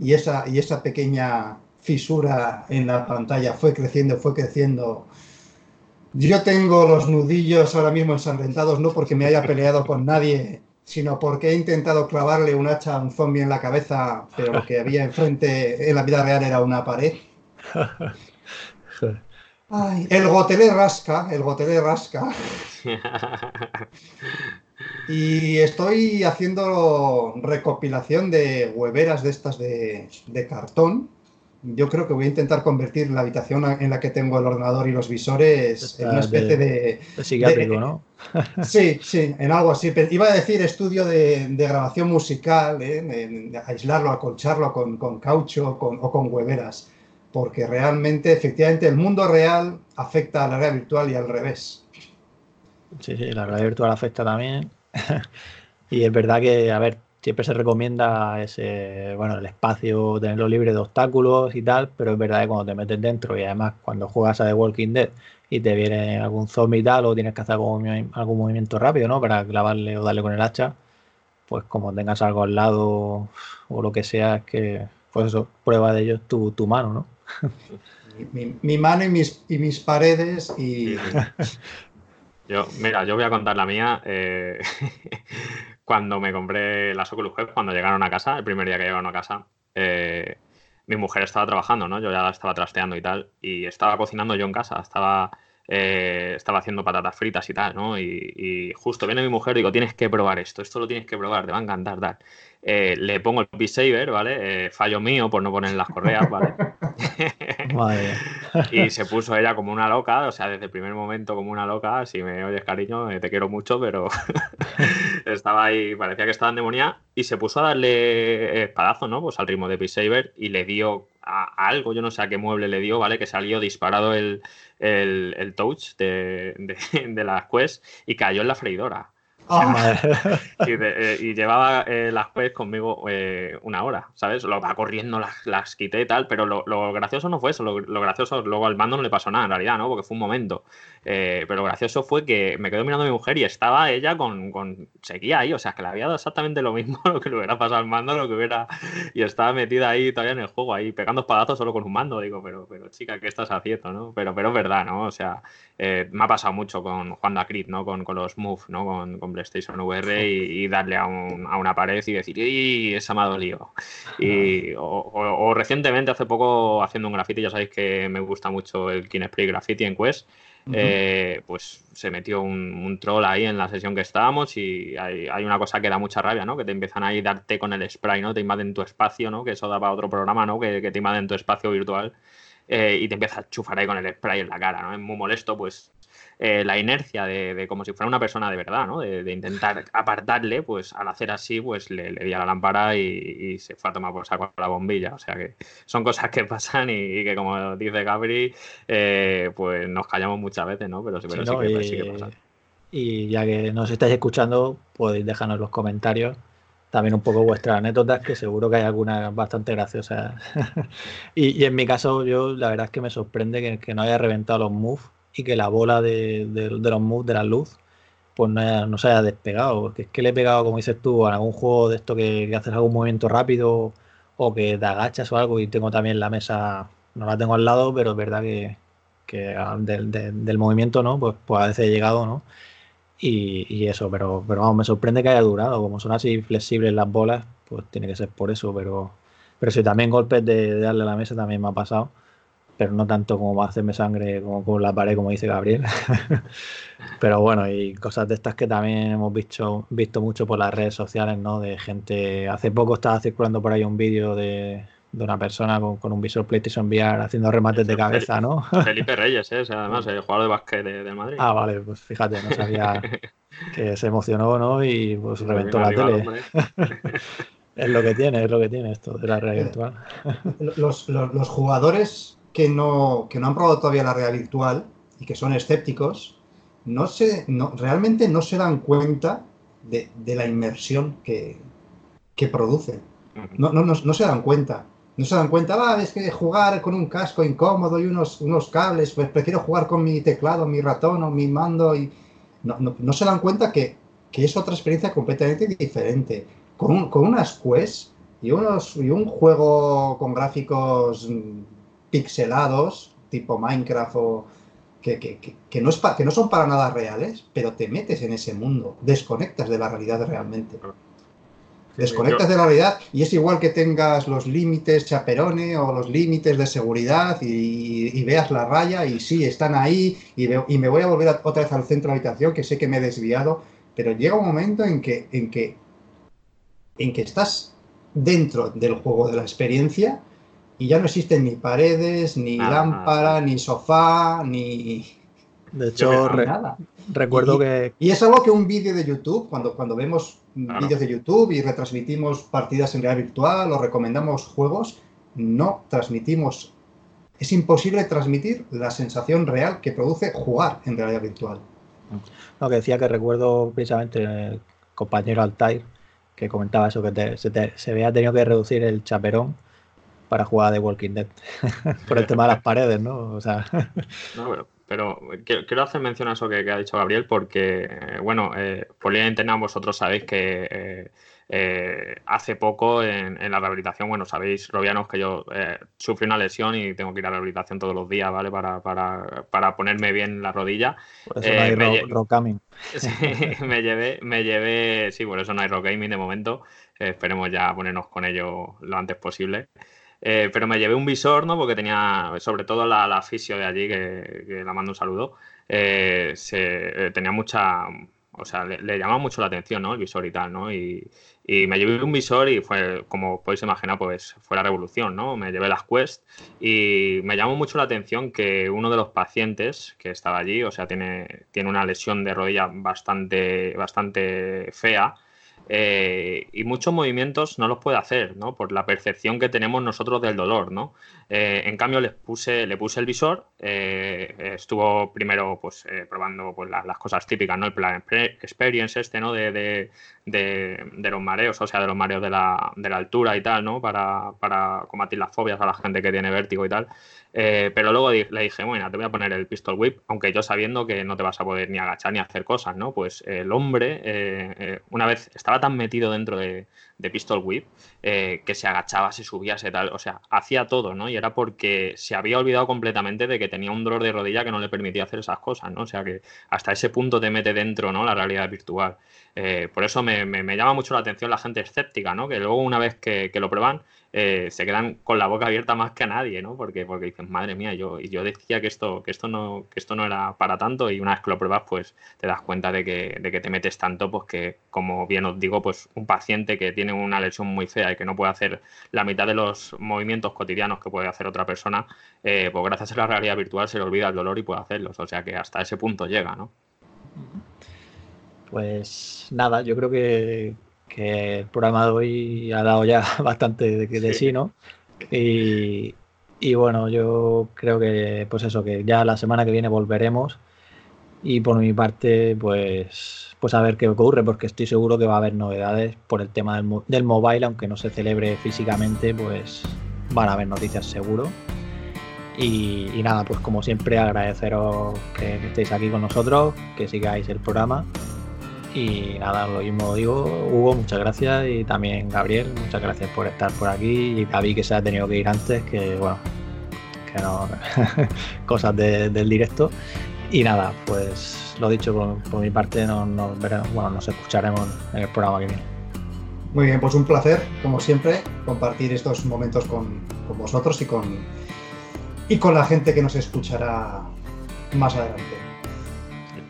y esa, y esa pequeña fisura en la pantalla fue creciendo, fue creciendo. Yo tengo los nudillos ahora mismo ensangrentados no porque me haya peleado con nadie, sino porque he intentado clavarle un hacha a un zombie en la cabeza, pero lo que había enfrente en la vida real era una pared. el gotelé rasca, el gotelé rasca. Y estoy haciendo recopilación de hueveras de estas de, de cartón yo creo que voy a intentar convertir la habitación en la que tengo el ordenador y los visores en una especie de, psiquiátrico, ¿no? sí, sí, en algo así. Iba a decir estudio de, grabación musical, ¿eh? aislarlo, acolcharlo con, con caucho o con hueveras, porque realmente, efectivamente, el mundo real afecta a la realidad virtual y al revés. Sí, sí, la realidad virtual afecta también. y es verdad que, a ver, siempre se recomienda ese, bueno, el espacio, tenerlo libre de obstáculos y tal, pero es verdad que cuando te metes dentro y además cuando juegas a The Walking Dead y te viene algún zombie y tal, o tienes que hacer algún, algún movimiento rápido, ¿no? Para clavarle o darle con el hacha, pues como tengas algo al lado o lo que sea, es que, pues eso, prueba de ello es tu, tu mano, ¿no? Mi, mano y mis, y mis paredes y... Yo, mira, yo voy a contar la mía. Eh, cuando me compré las Oculus Quest, cuando llegaron a casa, el primer día que llegaron a casa, eh, mi mujer estaba trabajando, ¿no? Yo ya estaba trasteando y tal, y estaba cocinando yo en casa, estaba, eh, estaba haciendo patatas fritas y tal, ¿no? Y, justo viene mi mujer y digo, tienes que probar esto, esto lo tienes que probar, te va a encantar, tal. Eh, le pongo el Beat Saber, ¿vale? fallo mío por no poner las correas, ¿vale? y se puso ella como una loca, o sea, desde el primer momento como una loca, si me oyes cariño, eh, te quiero mucho, pero estaba ahí, parecía que estaba en demonía, y se puso a darle espadazo, ¿no? Pues al ritmo de Beat Saber y le dio a, algo, yo no sé a qué mueble le dio, ¿vale? Que salió disparado el, touch de, de, la Quest y cayó en la freidora. Ah. Eh, y, llevaba eh, las pues conmigo eh, una hora, ¿sabes? Lo va corriendo, las, las quité y tal, pero lo, gracioso no fue eso. Lo, gracioso, luego al mando no le pasó nada en realidad, ¿no? Porque fue un momento. pero lo gracioso fue que me quedé mirando a mi mujer y estaba ella con, con. Seguía ahí, o sea, que le había dado exactamente lo mismo lo que le hubiera pasado al mando, lo que hubiera. Y estaba metida ahí todavía en el juego, ahí pegando espadazos solo con un mando. Digo, pero, pero chica, ¿qué estás haciendo, no? Pero, pero es verdad, ¿no? O sea, me ha pasado mucho con jugando a Crit, ¿no? Con, con los Move, ¿no? Con, con PlayStation VR y, darle a, una pared y decir, ¡y esa me ha dolido! Y, o, recientemente, hace poco, haciendo un graffiti, ya sabéis que me gusta mucho el Kinespray Graffiti en Quest, eh, pues se metió un, troll ahí en la sesión que estábamos y hay, una cosa que da mucha rabia, ¿no? Que te empiezan ahí a darte con el spray, ¿no? Te invaden tu espacio, ¿no? Que eso da para otro programa, ¿no? Que, que te invaden tu espacio virtual. Eh, y te empieza a chufar ahí con el spray en la cara, ¿no? Es muy molesto, pues eh, la inercia de, como si fuera una persona de verdad, ¿no? De, intentar apartarle, pues al hacer así, pues le, di a la lámpara y, se fue a tomar por saco la bombilla. O sea que son cosas que pasan y, que, como dice Gabri, eh, pues nos callamos muchas veces, ¿no? Pero, sí, que, sí que pasa. Y ya que nos estáis escuchando, podéis dejarnos los comentarios también un poco vuestras anécdotas, que seguro que hay algunas bastante graciosas. y, en mi caso, yo la verdad es que me sorprende que, que no haya reventado los moves y que la bola de, los moves de la luz pues no, se haya despegado. Porque es que le he pegado, como dices tú, a algún juego de esto que, haces algún movimiento rápido o que te agachas o algo y tengo también la mesa, no la tengo al lado, pero es verdad que, del, movimiento, ¿no? Pues, pues a veces he llegado, ¿no? Y, eso, pero, pero vamos, me sorprende que haya durado. Como son así flexibles las bolas, pues tiene que ser por eso, pero, pero si también golpes de, de darle a la mesa también me ha pasado. Pero no tanto como hacerme sangre como con la pared, como dice Gabriel. pero bueno, y cosas de estas que también hemos visto, visto mucho por las redes sociales, ¿no? De gente. Hace poco estaba circulando por ahí un vídeo de, una persona con, un visor PlayStation VR haciendo remates de cabeza, ¿no? Felipe Reyes, ¿eh? además, el jugador de básquet del Madrid. Ah, vale, pues fíjate, no sabía que se emocionó, ¿no? Y pues reventó la tele. es lo que tiene, es lo que tiene esto de la realidad virtual. los jugadores que no, que no han probado todavía la realidad virtual y que son escépticos, no se, no, realmente no se dan cuenta de, la inmersión que, que produce. No, no, no, se dan cuenta. No se dan cuenta, ah, es que jugar con un casco incómodo y unos, unos cables, pues prefiero jugar con mi teclado, mi ratón o mi mando. y No, se dan cuenta que, que, es otra experiencia completamente diferente. Con, con unas quests y, unos, y un juego con gráficos pixelados, tipo Minecraft o que, que, no es que no son para nada reales, pero te metes en ese mundo, desconectas de la realidad realmente. Desconectas de la realidad y es igual que tengas los límites chaperone o los límites de seguridad y, veas la raya y sí, están ahí y, y me voy a volver otra vez al centro de habitación que sé que me he desviado, pero llega un momento en que, en que, en que estás dentro del juego de la experiencia y ya no existen ni paredes, ni lámpara, ni sofá, ni... De hecho, nada. recuerdo que... Y es algo que un vídeo de YouTube, cuando, cuando vemos vídeos de YouTube y retransmitimos partidas en realidad virtual o recomendamos juegos, no transmitimos... Es imposible transmitir la sensación real que produce jugar en realidad virtual. Lo que decía que recuerdo precisamente el compañero Altair, que comentaba eso, que se, se había tenido que reducir el chaperón para jugar de Walking Dead. Por el tema de las paredes, ¿no? O sea. no, pero, quiero, hacer mención a eso que, ha dicho Gabriel, porque, eh, bueno, eh, por línea interna vosotros sabéis que eh, eh, hace poco en, la rehabilitación, bueno, sabéis, Robianos, que yo sufrí una lesión y tengo que ir a la rehabilitación todos los días, ¿vale? Para, para, para ponerme bien la rodilla. Por eso no hay me, rock gaming. Sí, me llevé, me llevé, sí, por eso no hay rock gaming de momento. esperemos ya ponernos con ello lo antes posible. Eh, pero me llevé un visor, ¿no? Porque tenía, sobre todo la, la fisio de allí, que, la mando un saludo, eh, se, eh, tenía mucha, o sea, le, llamaba mucho la atención, ¿no? El visor y tal, ¿no? Y, y, me llevé un visor y fue, como podéis imaginar, pues fue la revolución, ¿no? Me llevé las Quest y me llamó mucho la atención que uno de los pacientes que estaba allí, o sea, tiene, tiene una lesión de rodilla bastante, bastante fea, eh, y muchos movimientos no los puede hacer, ¿no? Por la percepción que tenemos nosotros del dolor, ¿no? Eh, en cambio, les puse, le puse el visor, eh, estuvo primero pues, probando pues, las cosas típicas, ¿no? El plan experience este, ¿no? De, los mareos, o sea, de los mareos de la, altura y tal, ¿no? Para, para combatir las fobias a la gente que tiene vértigo y tal. Eh, pero luego le dije, bueno, te voy a poner el pistol whip, aunque yo sabiendo que no te vas a poder ni agachar ni hacer cosas, ¿no? Pues el hombre, eh, eh, una vez estaba tan metido dentro de, de Pistol Whip, eh, que se agachaba, se subía, se tal, o sea, hacía todo, ¿no? Y era porque se había olvidado completamente de que tenía un dolor de rodilla que no le permitía hacer esas cosas, ¿no? O sea, que hasta ese punto te mete dentro, ¿no? La realidad virtual. Eh, por eso me, llama mucho la atención la gente escéptica, ¿no? Que luego una vez que, lo prueban, eh, se quedan con la boca abierta más que a nadie, ¿no? Porque, porque dicen, madre mía, yo, yo decía que esto, que, esto no, que esto no era para tanto y una vez que lo pruebas, pues te das cuenta de que, de que te metes tanto, pues que, como bien os digo, pues un paciente que tiene una lesión muy fea y que no puede hacer la mitad de los movimientos cotidianos que puede hacer otra persona, eh, pues gracias a la realidad virtual se le olvida el dolor y puede hacerlos. O sea que hasta ese punto llega, ¿no? Pues nada, yo creo que, el programa de hoy ha dado ya bastante de, sí. ¿no? Y, y, bueno, yo creo que, pues eso, que ya la semana que viene volveremos. Y por mi parte, pues pues a ver qué ocurre, porque estoy seguro que va a haber novedades por el tema del, del mobile, aunque no se celebre físicamente, pues van a haber noticias seguro. Y, nada, pues como siempre agradeceros que, estéis aquí con nosotros, que sigáis el programa. Y nada, lo mismo digo, Hugo, muchas gracias. Y también Gabriel, muchas gracias por estar por aquí. Y Gaby, que se ha tenido que ir antes, que bueno, que no, cosas del directo. Y nada, pues lo dicho, por, mi parte nos, veremos, bueno, nos escucharemos en el programa que viene. Muy bien, pues un placer, como siempre, compartir estos momentos con, vosotros y con, y con la gente que nos escuchará más adelante.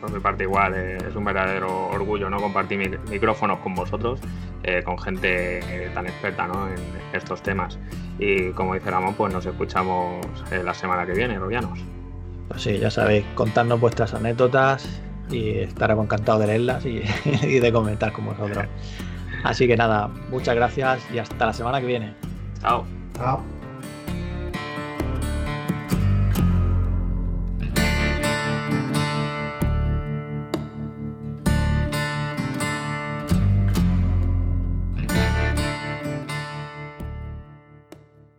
Por mi parte igual, eh, es un verdadero orgullo no compartir micrófonos con vosotros, eh, con gente eh, tan experta en estos temas. Y como dice Ramón, pues nos escuchamos la semana que viene, Robianos. Pues sí, ya sabéis, contarnos vuestras anécdotas y estaremos encantados de leerlas y, y de comentar con vosotros. Así que nada, muchas gracias y hasta la semana que viene. Chao. Chao.